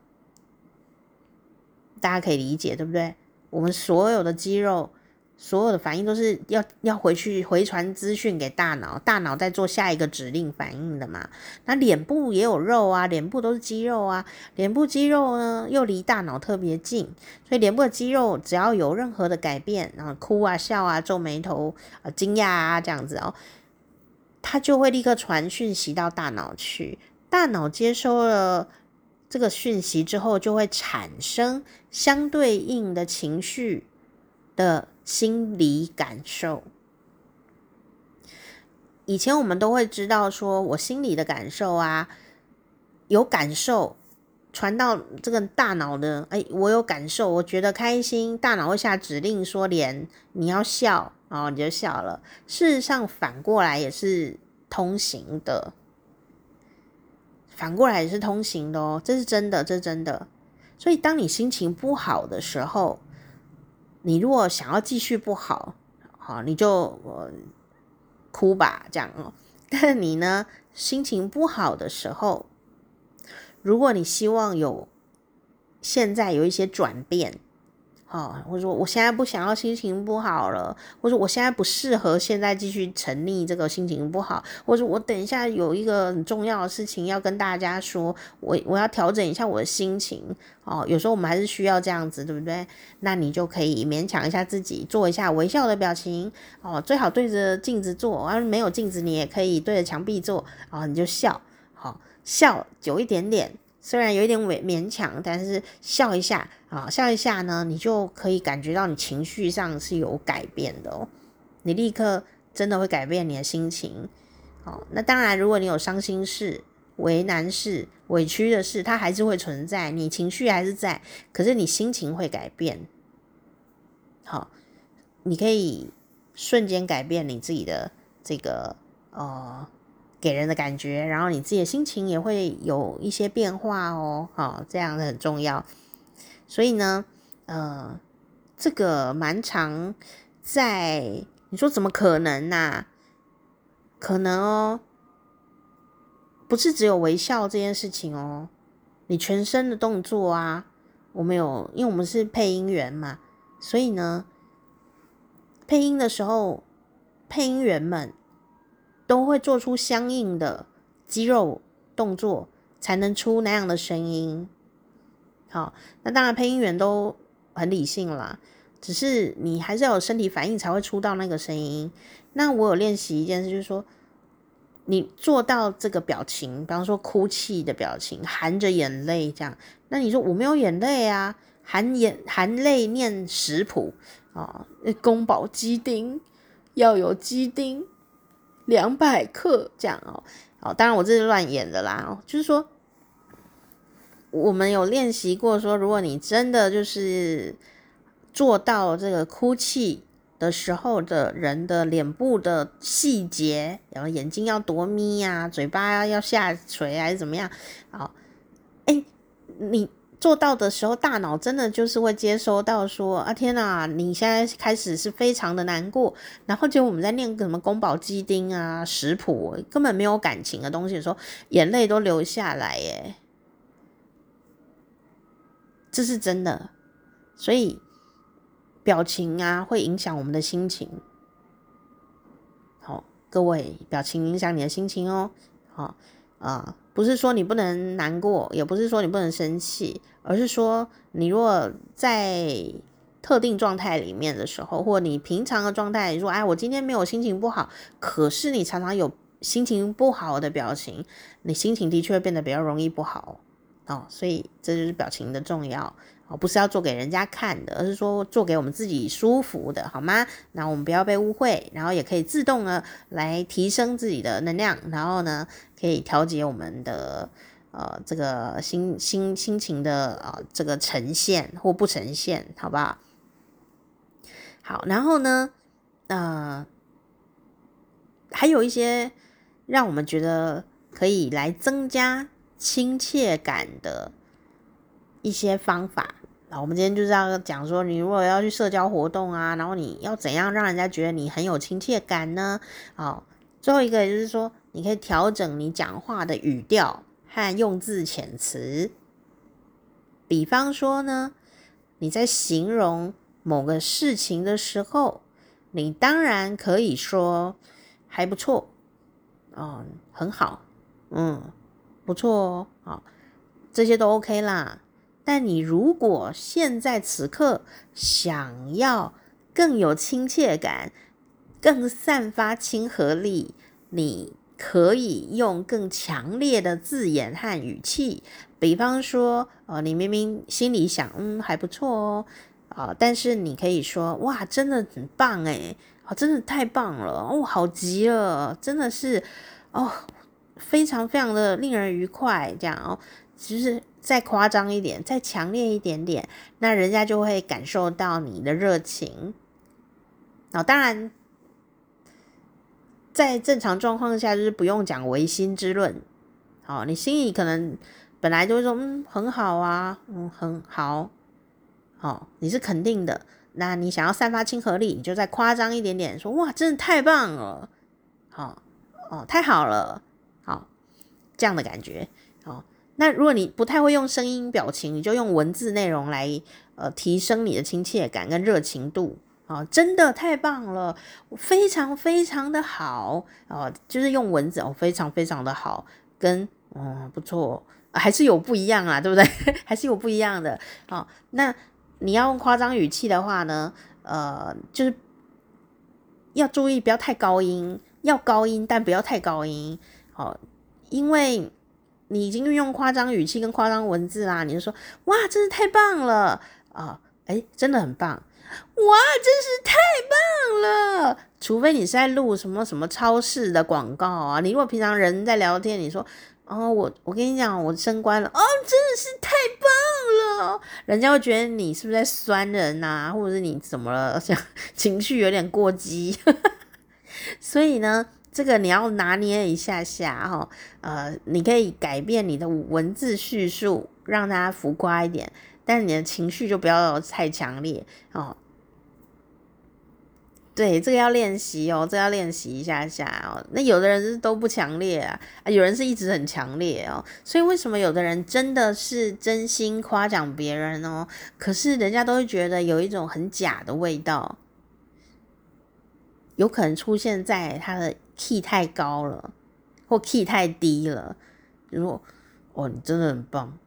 大家可以理解，对不对？我们所有的肌肉，所有的反应都是要要回去回传资讯给大脑，大脑在做下一个指令反应的嘛。那脸部也有肉啊，脸部都是肌肉啊，脸部肌肉呢又离大脑特别近，所以脸部的肌肉只要有任何的改变，然后哭啊、笑啊、皱眉头啊、惊讶啊这样子哦。它就会立刻传讯息到大脑去，大脑接收了这个讯息之后，就会产生相对应的情绪的心理感受。以前我们都会知道，说我心里的感受啊，有感受传到这个大脑的，哎，我有感受，我觉得开心，大脑会下指令说连你要笑。哦，你就笑了。事实上，反过来也是通行的，反过来也是通行的哦，这是真的，这是真的。所以，当你心情不好的时候，你如果想要继续不好，好，你就哭吧，这样哦。但你呢，心情不好的时候，如果你希望有现在有一些转变。哦，或者说我现在不想要心情不好了，或者我现在不适合现在继续沉溺这个心情不好，或者我等一下有一个很重要的事情要跟大家说，我我要调整一下我的心情。哦，有时候我们还是需要这样子，对不对？那你就可以勉强一下自己，做一下微笑的表情。哦，最好对着镜子做，而没有镜子你也可以对着墙壁做。哦，你就笑。好，笑久一点点，虽然有一点勉勉强，但是笑一下啊，笑一下呢，你就可以感觉到你情绪上是有改变的哦。你立刻真的会改变你的心情。好，那当然，如果你有伤心事、为难事、委屈的事，它还是会存在，你情绪还是在，可是你心情会改变。好，你可以瞬间改变你自己的这个呃给人的感觉，然后你自己的心情也会有一些变化哦。好，这样很重要。所以呢，呃，这个蛮常在你说怎么可能呐、啊？可能哦，不是只有微笑这件事情哦，你全身的动作啊，我们有，因为我们是配音员嘛，所以呢，配音的时候，配音员们都会做出相应的肌肉动作，才能出那样的声音。好，那当然配音员都很理性啦，只是你还是要有身体反应才会出到那个声音。那我有练习一件事，就是说，你做到这个表情，比方说哭泣的表情，含着眼泪这样。那你说我没有眼泪啊？含眼含泪念食谱啊，宫保鸡丁要有鸡丁两百克这样哦。哦，当然我这是乱演的啦。哦，就是说，我们有练习过，说如果你真的就是做到这个哭泣。的时候的人的脸部的细节，然后眼睛要多眯呀，嘴巴要下垂还是怎么样？好，哎，你做到的时候，大脑真的就是会接收到说啊，天哪，你现在开始是非常的难过，然后就我们在念什么宫保鸡丁啊食谱，根本没有感情的东西的时候，眼泪都流下来耶，这是真的，所以。表情啊，会影响我们的心情。好，各位，表情影响你的心情哦。好啊，不是说你不能难过，也不是说你不能生气，而是说你如果在特定状态里面的时候，或你平常的状态，说哎，我今天没有心情不好，可是你常常有心情不好的表情，你心情的确变得比较容易不好哦。所以这就是表情的重要哦。不是要做给人家看的，而是说做给我们自己舒服的，好吗？那我们不要被误会，然后也可以自动的来提升自己的能量，然后呢，可以调节我们的呃这个心心心情的呃这个呈现或不呈现，好不好？好，然后呢，呃，还有一些让我们觉得可以来增加亲切感的一些方法。好，我们今天就是要讲说，你如果要去社交活动啊，然后你要怎样让人家觉得你很有亲切感呢？好，最后一个就是说，你可以调整你讲话的语调和用字遣词。比方说呢，你在形容某个事情的时候，你当然可以说还不错，哦，很好，嗯，不错哦，好，这些都 OK 啦。但你如果现在此刻想要更有亲切感，更散发亲和力，你可以用更强烈的字眼和语气。比方说，呃，你明明心里想，嗯，还不错哦，啊、但是你可以说，哇，真的很棒诶，哦，真的太棒了，哦，好极了，真的是，哦，非常非常的令人愉快，这样哦，其实。再夸张一点，再强烈一点点，那人家就会感受到你的热情。哦，当然，在正常状况下，就是不用讲违心之论。好，你心里可能本来就会说，嗯，很好啊，嗯，很好。好，你是肯定的。那你想要散发亲和力，你就再夸张一点点，说，哇，真的太棒了。好，哦，太好了。这样的感觉。好。那如果你不太会用声音表情，你就用文字内容来呃提升你的亲切感跟热情度啊、真的太棒了，非常非常的好啊、哦，就是用文字哦，非常非常的好，跟嗯不错，还是有不一样啊，对不对？还是有不一样的啊、哦。那你要用夸张语气的话呢，呃，就是要注意不要太高音，要高音但不要太高音，哦，因为。你已经运用夸张语气跟夸张文字啦，你就说哇，真是太棒了啊！哎、真的很棒，哇，真是太棒了。除非你是在录什么什么超市的广告啊，你如果平常人在聊天，你说哦，我我跟你讲，我升官了，哦，真的是太棒了，人家会觉得你是不是在酸人呐、啊，或者是你怎么了，像情绪有点过激。所以呢，这个你要拿捏一下下哈，呃，你可以改变你的文字叙述，让它浮夸一点，但是你的情绪就不要太强烈哦。对，这个要练习哦，这要练习一下下哦。那有的人是都不强烈，啊，有人是一直很强烈哦。所以为什么有的人真的是真心夸奖别人哦，可是人家都会觉得有一种很假的味道，有可能出现在他的 key 太高了，或 key 太低了。如说，哦，你真的很棒。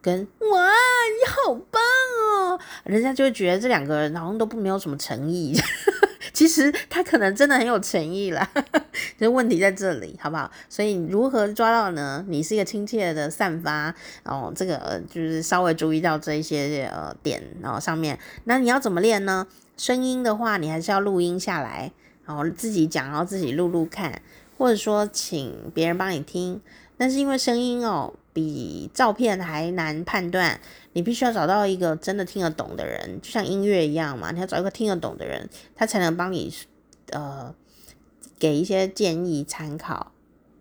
跟哇，你好棒哦！人家就会觉得这两个人好像都不没有什么诚意，其实他可能真的很有诚意啦。就问题在这里，好不好？所以如何抓到呢？你是一个亲切的散发哦，这个就是稍微注意到这一些呃点哦上面。那你要怎么练呢？声音的话，你还是要录音下来，然后自己讲，然后自己录录看，或者说请别人帮你听。但是因为声音哦，比照片还难判断，你必须要找到一个真的听得懂的人，就像音乐一样嘛，你要找一个听得懂的人，他才能帮你呃给一些建议参考。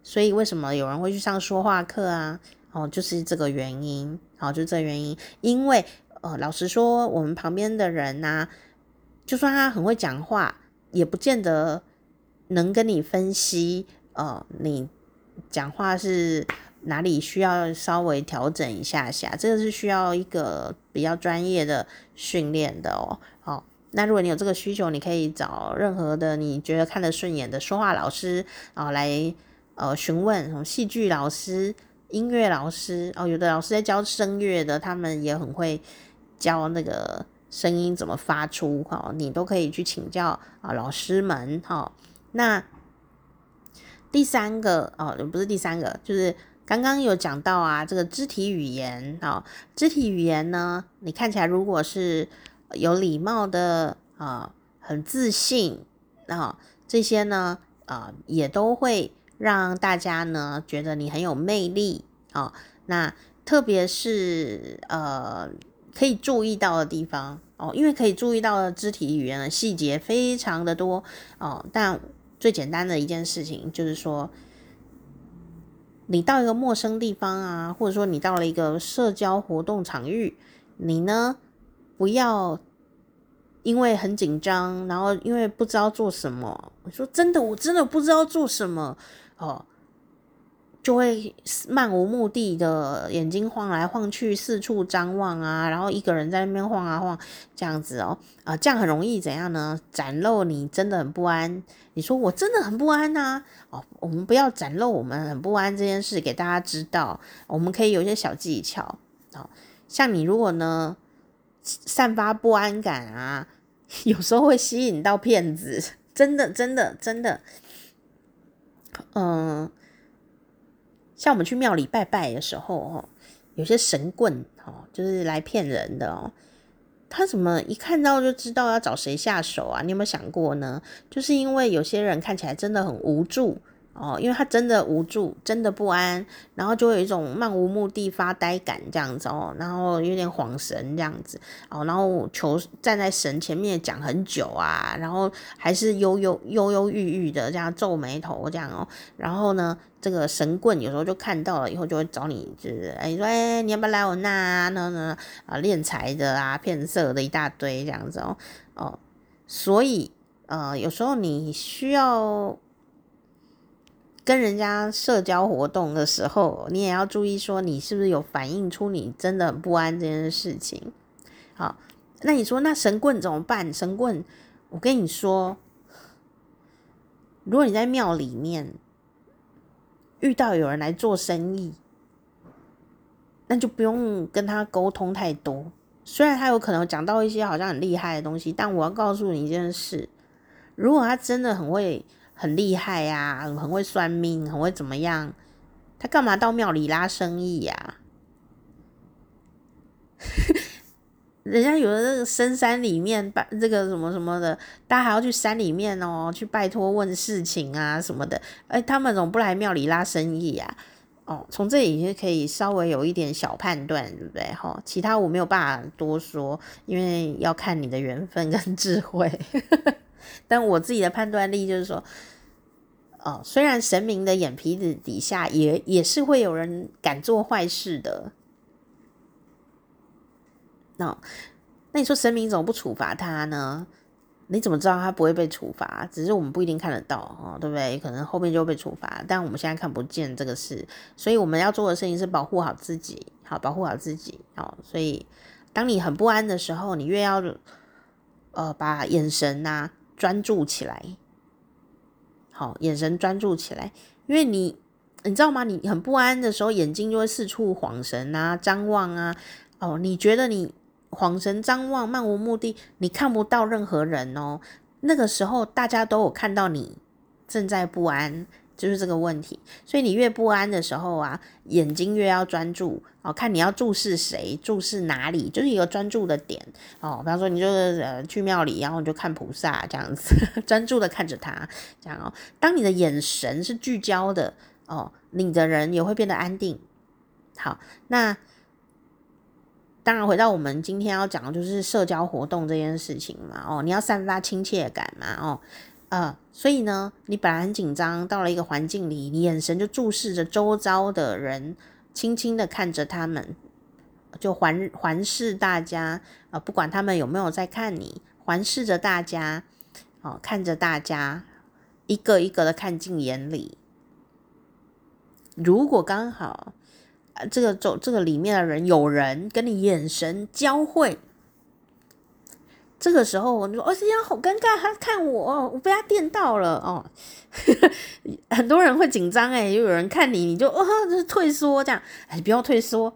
所以为什么有人会去上说话课啊？哦，就是这个原因，好，就这原因。因为呃，老实说，我们旁边的人呐、就算他很会讲话，也不见得能跟你分析呃你。讲话是哪里需要稍微调整一下下，这个是需要一个比较专业的训练的哦。好，那如果你有这个需求，你可以找任何的你觉得看得顺眼的说话老师啊来呃询问，什么戏剧老师、音乐老师哦，有的老师在教声乐的，他们也很会教那个声音怎么发出哈，你都可以去请教啊老师们哈。那第三个哦，不是第三个，就是刚刚有讲到啊，这个肢体语言啊、肢体语言呢，你看起来如果是有礼貌的啊、很自信啊、这些呢啊、也都会让大家呢觉得你很有魅力啊、那特别是呃，可以注意到的地方哦，因为可以注意到的肢体语言的细节非常的多哦，但。最简单的一件事情就是说，你到一个陌生地方啊，或者说你到了一个社交活动场域，你呢不要因为很紧张，然后因为不知道做什么，我说真的，我真的不知道做什么哦。就会漫无目的的眼睛晃来晃去，四处张望啊，然后一个人在那边晃啊晃，这样子哦，啊，这样很容易怎样呢？展露你真的很不安。你说我真的很不安呐，哦，我们不要展露我们很不安这件事给大家知道，我们可以有一些小技巧，哦，像你如果呢散发不安感啊，有时候会吸引到骗子，真的真的真的，嗯。像我们去庙里拜拜的时候，哦，有些神棍，哦，就是来骗人的哦。他怎么一看到就知道要找谁下手啊？你有没有想过呢？就是因为有些人看起来真的很无助。哦，因为他真的无助，真的不安，然后就有一种漫无目的发呆感这样子哦，然后有点恍神这样子哦，然后求站在神前面讲很久啊，然后还是忧忧忧忧郁郁的这样皱眉头这样哦，然后呢，这个神棍有时候就看到了以后就会找你，就是哎说哎你要不要来我那？那那啊敛财的啊骗色的一大堆这样子哦哦，所以呃有时候你需要。跟人家社交活动的时候，你也要注意说，你是不是有反映出你真的很不安这件事情。好，那你说那神棍怎么办？神棍，我跟你说，如果你在庙里面遇到有人来做生意，那就不用跟他沟通太多。虽然他有可能讲到一些好像很厉害的东西，但我要告诉你一件事：如果他真的很会。很厉害呀、很会算命，很会怎么样？他干嘛到庙里拉生意呀、人家有的那个深山里面拜这个什么什么的，大家还要去山里面哦，去拜托问事情啊什么的。哎，他们怎么不来庙里拉生意呀、啊？哦，从这里就可以稍微有一点小判断，对不对？哈、其他我没有办法多说，因为要看你的缘分跟智慧。但我自己的判断力就是说，哦，虽然神明的眼皮子底下也也是会有人敢做坏事的。那、那你说神明怎么不处罚他呢？你怎么知道他不会被处罚？只是我们不一定看得到哦，对不对？可能后面就会被处罚，但我们现在看不见这个事，所以我们要做的事情是保护好自己，好，保护好自己。好、哦，所以当你很不安的时候，你越要呃把眼神呐、专注起来，好，眼神专注起来，因为你你知道吗？你很不安的时候，眼睛就会四处晃神啊、张望啊，哦，你觉得你。晃神张望，漫无目的，你看不到任何人哦。那个时候，大家都有看到你正在不安，就是这个问题。所以你越不安的时候啊，眼睛越要专注哦，看你要注视谁，注视哪里，就是一个专注的点哦。比方说，你就是呃去庙里，然后你就看菩萨这样子，专注的看着他这样哦。当你的眼神是聚焦的哦，你的人也会变得安定。好，那。当然，回到我们今天要讲的就是社交活动这件事情嘛。哦，你要散发亲切感嘛。哦，呃，所以呢，你本来很紧张，到了一个环境里，你眼神就注视着周遭的人，轻轻的看着他们，就环环视大家。呃，不管他们有没有在看你，环视着大家，哦，看着大家，一个一个的看进眼里。如果刚好。这个走这个里面的人，有人跟你眼神交汇，这个时候我说：“哦，这样好尴尬，他看我，我被他电到了哦。”很多人会紧张哎，又有人看你，你就哦，就是退缩这样，哎，不要退缩，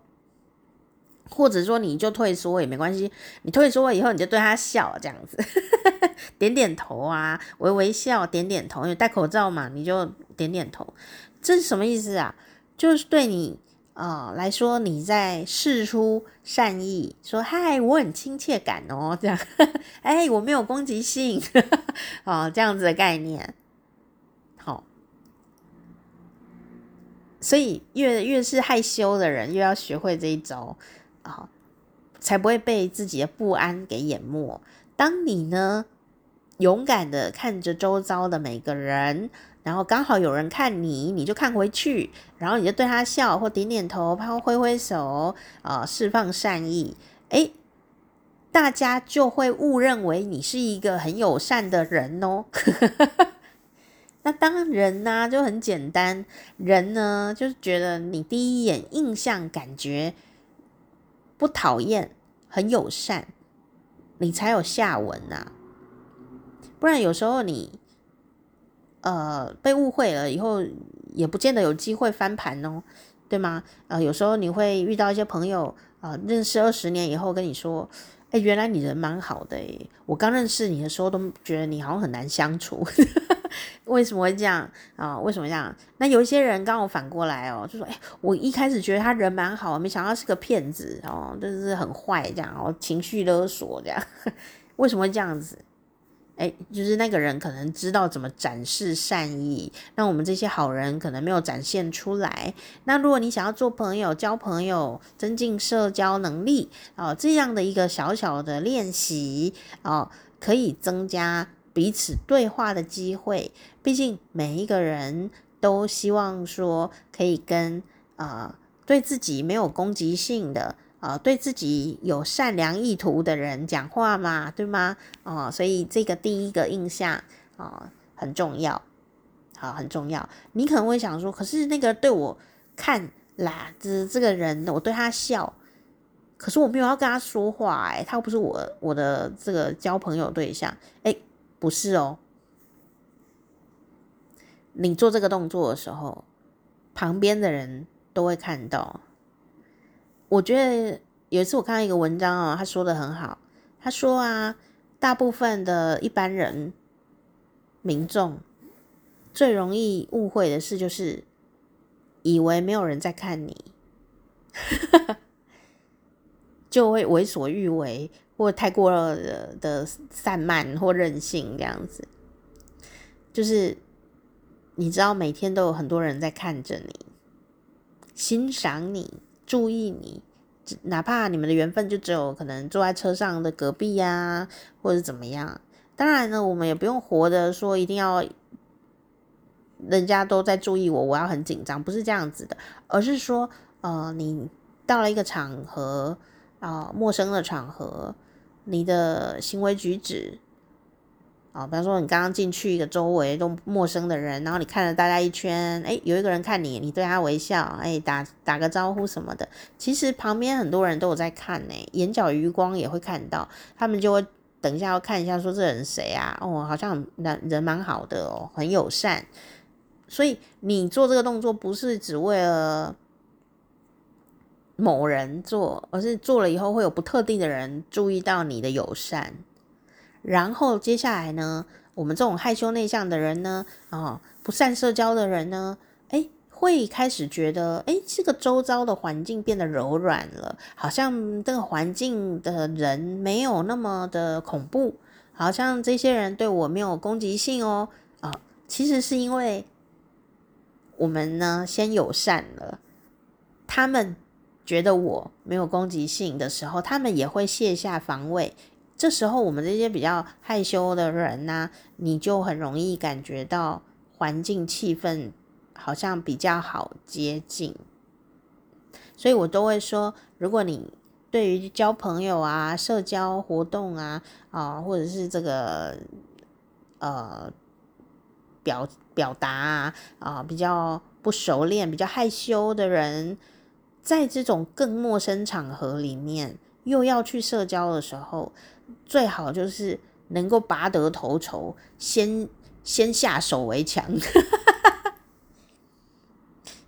或者说你就退缩也没关系，你退缩以后你就对他笑这样子，点点头啊，微微笑，点点头，因为戴口罩嘛，你就点点头，这是什么意思啊？就是对你。啊、来说你在释出善意，说嗨，我很亲切感哦，这样，哎，我没有攻击性，哦，这样子的概念，好、哦，所以越越是害羞的人，越要学会这一招啊、哦，才不会被自己的不安给淹没。当你呢，勇敢的看着周遭的每个人。然后刚好有人看你，你就看回去，然后你就对他笑或点点头，然后挥挥手，啊、呃，释放善意，诶，大家就会误认为你是一个很友善的人哦。那当人呢、就很简单，人呢就是觉得你第一眼印象感觉不讨厌，很友善，你才有下文呐、啊，不然有时候你。呃，被误会了以后，也不见得有机会翻盘哦，对吗？呃，有时候你会遇到一些朋友，啊、呃，认识二十年以后跟你说，哎，原来你人蛮好的诶，我刚认识你的时候都觉得你好像很难相处，为什么会这样啊、为什么这样？那有一些人刚好反过来哦，就说，哎，我一开始觉得他人蛮好，没想到是个骗子哦，就是很坏这样，哦情绪勒索这样，为什么会这样子？哎，就是那个人可能知道怎么展示善意，那我们这些好人可能没有展现出来。那如果你想要做朋友、交朋友、增进社交能力哦，这样的一个小小的练习哦，可以增加彼此对话的机会。毕竟每一个人都希望说可以跟啊、对自己没有攻击性的。啊、呃，对自己有善良意图的人讲话嘛，对吗？啊、呃，所以这个第一个印象啊、很重要，好、很重要。你可能会想说，可是那个对我看啦，这这个人，我对他笑，可是我没有要跟他说话、欸，哎，他又不是我我的这个交朋友对象，哎，不是哦。你做这个动作的时候，旁边的人都会看到。我觉得有一次我看到一个文章哦，他说的很好。他说啊，大部分的一般人、民众最容易误会的事就是以为没有人在看你，就会为所欲为，或太过了的散漫或任性这样子。就是你知道，每天都有很多人在看着你，欣赏你，注意你，哪怕你们的缘分就只有可能坐在车上的隔壁呀、啊，或者怎么样。当然呢，我们也不用活的说一定要。人家都在注意我，我要很紧张，不是这样子的，而是说，呃，你到了一个场合啊、陌生的场合，你的行为举止啊、比方说你刚刚进去一个周围都陌生的人，然后你看了大家一圈，诶，有一个人看你，你对他微笑，诶，打打个招呼什么的，其实旁边很多人都有在看呢，眼角余光也会看到，他们就会等一下要看一下，说这人谁啊？哦，好像人人蛮好的哦，很友善。所以你做这个动作不是只为了某人做，而是做了以后会有不特定的人注意到你的友善。然后接下来呢，我们这种害羞内向的人呢，啊，不善社交的人呢，诶，会开始觉得，诶，这个周遭的环境变得柔软了，好像这个环境的人没有那么的恐怖，好像这些人对我没有攻击性哦，啊，其实是因为。我们呢，先友善了，他们觉得我没有攻击性的时候，他们也会卸下防卫。这时候，我们这些比较害羞的人呢、你就很容易感觉到环境气氛好像比较好接近。所以我都会说，如果你对于交朋友啊、社交活动啊啊，或者是这个呃。表表达啊啊，比较不熟练、比较害羞的人，在这种更陌生场合里面，又要去社交的时候，最好就是能够拔得头筹，先先下手为强。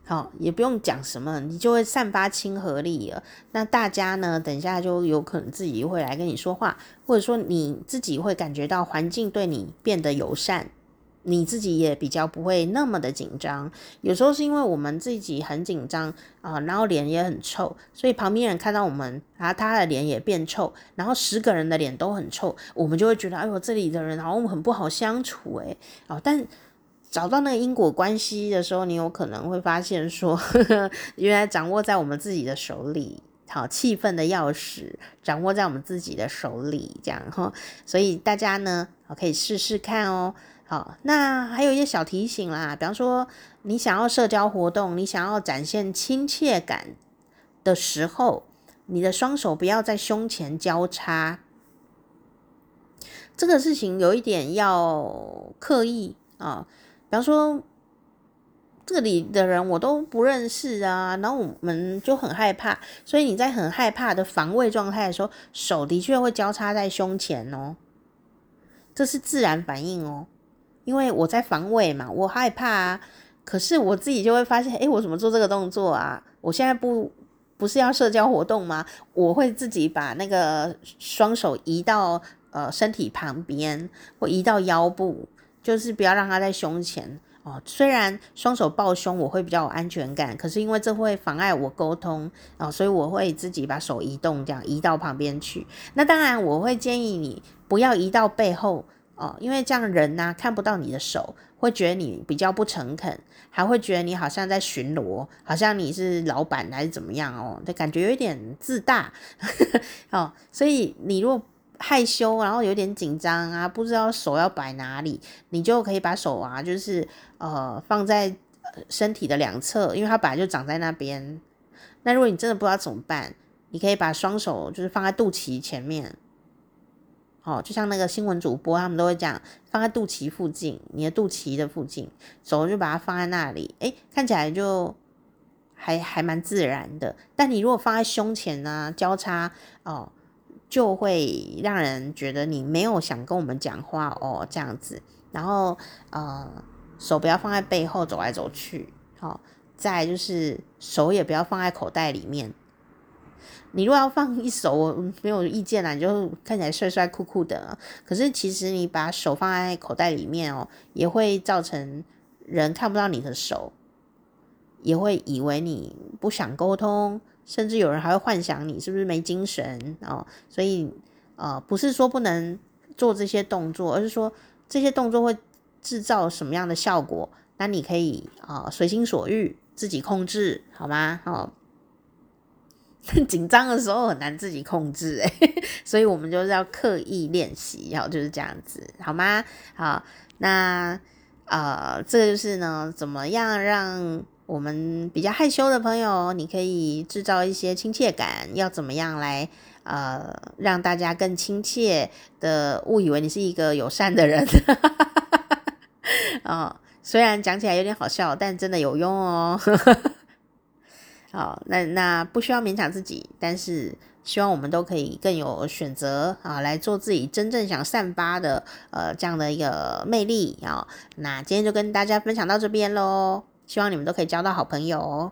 好，也不用讲什么，你就会散发亲和力了。那大家呢，等一下就有可能自己会来跟你说话，或者说你自己会感觉到环境对你变得友善。你自己也比较不会那么的紧张，有时候是因为我们自己很紧张啊，然后脸也很臭，所以旁边人看到我们，啊，他的脸也变臭，然后十个人的脸都很臭，我们就会觉得，哎呦，这里的人好像很不好相处诶，哦，但找到那个因果关系的时候，你有可能会发现说，呵呵，原来掌握在我们自己的手里，好，气氛的钥匙掌握在我们自己的手里，这样哈，所以大家呢，可以试试看哦。好，那还有一些小提醒啦，比方说你想要社交活动，你想要展现亲切感的时候，你的双手不要在胸前交叉，这个事情有一点要刻意啊。比方说这里的人我都不认识啊，然后我们就很害怕，所以你在很害怕的防卫状态的时候，手的确会交叉在胸前哦，这是自然反应哦。因为我在防卫嘛，我害怕啊。可是我自己就会发现，诶，我怎么做这个动作啊？我现在不不是要社交活动吗？我会自己把那个双手移到呃身体旁边，或移到腰部，就是不要让它在胸前哦。虽然双手抱胸我会比较有安全感，可是因为这会妨碍我沟通啊，哦，所以我会自己把手移动，这样移到旁边去。那当然，我会建议你不要移到背后。哦，因为这样人呢、看不到你的手，会觉得你比较不诚恳，还会觉得你好像在巡逻，好像你是老板还是怎么样哦，就感觉有点自大 哦。所以你如果害羞，然后有点紧张啊，不知道手要摆哪里，你就可以把手啊，就是呃放在身体的两侧，因为它本来就长在那边。那如果你真的不知道怎么办，你可以把双手就是放在肚脐前面。哦，就像那个新闻主播，他们都会讲，放在肚脐附近，你的肚脐的附近，手就把它放在那里，诶，看起来就还还蛮自然的。但你如果放在胸前呢、啊，交叉哦，就会让人觉得你没有想跟我们讲话哦，这样子。然后呃，手不要放在背后走来走去，好、哦，再就是手也不要放在口袋里面。你如果要放一手，我没有意见啦，你就看起来帅帅酷酷的。可是其实你把手放在口袋里面哦，也会造成人看不到你的手，也会以为你不想沟通，甚至有人还会幻想你是不是没精神哦。所以呃，不是说不能做这些动作，而是说这些动作会制造什么样的效果，那你可以啊随心所欲，自己控制，好吗？哦。紧张的时候很难自己控制诶，所以我们就是要刻意练习，然后就是这样子，好吗？好，那呃，这个就是呢，怎么样让我们比较害羞的朋友，你可以制造一些亲切感，要怎么样来呃让大家更亲切的误以为你是一个友善的人，哦，虽然讲起来有点好笑，但真的有用哦。好，那那不需要勉强自己，但是希望我们都可以更有选择啊，来做自己真正想散发的呃这样的一个魅力啊。那今天就跟大家分享到这边喽，希望你们都可以交到好朋友哦。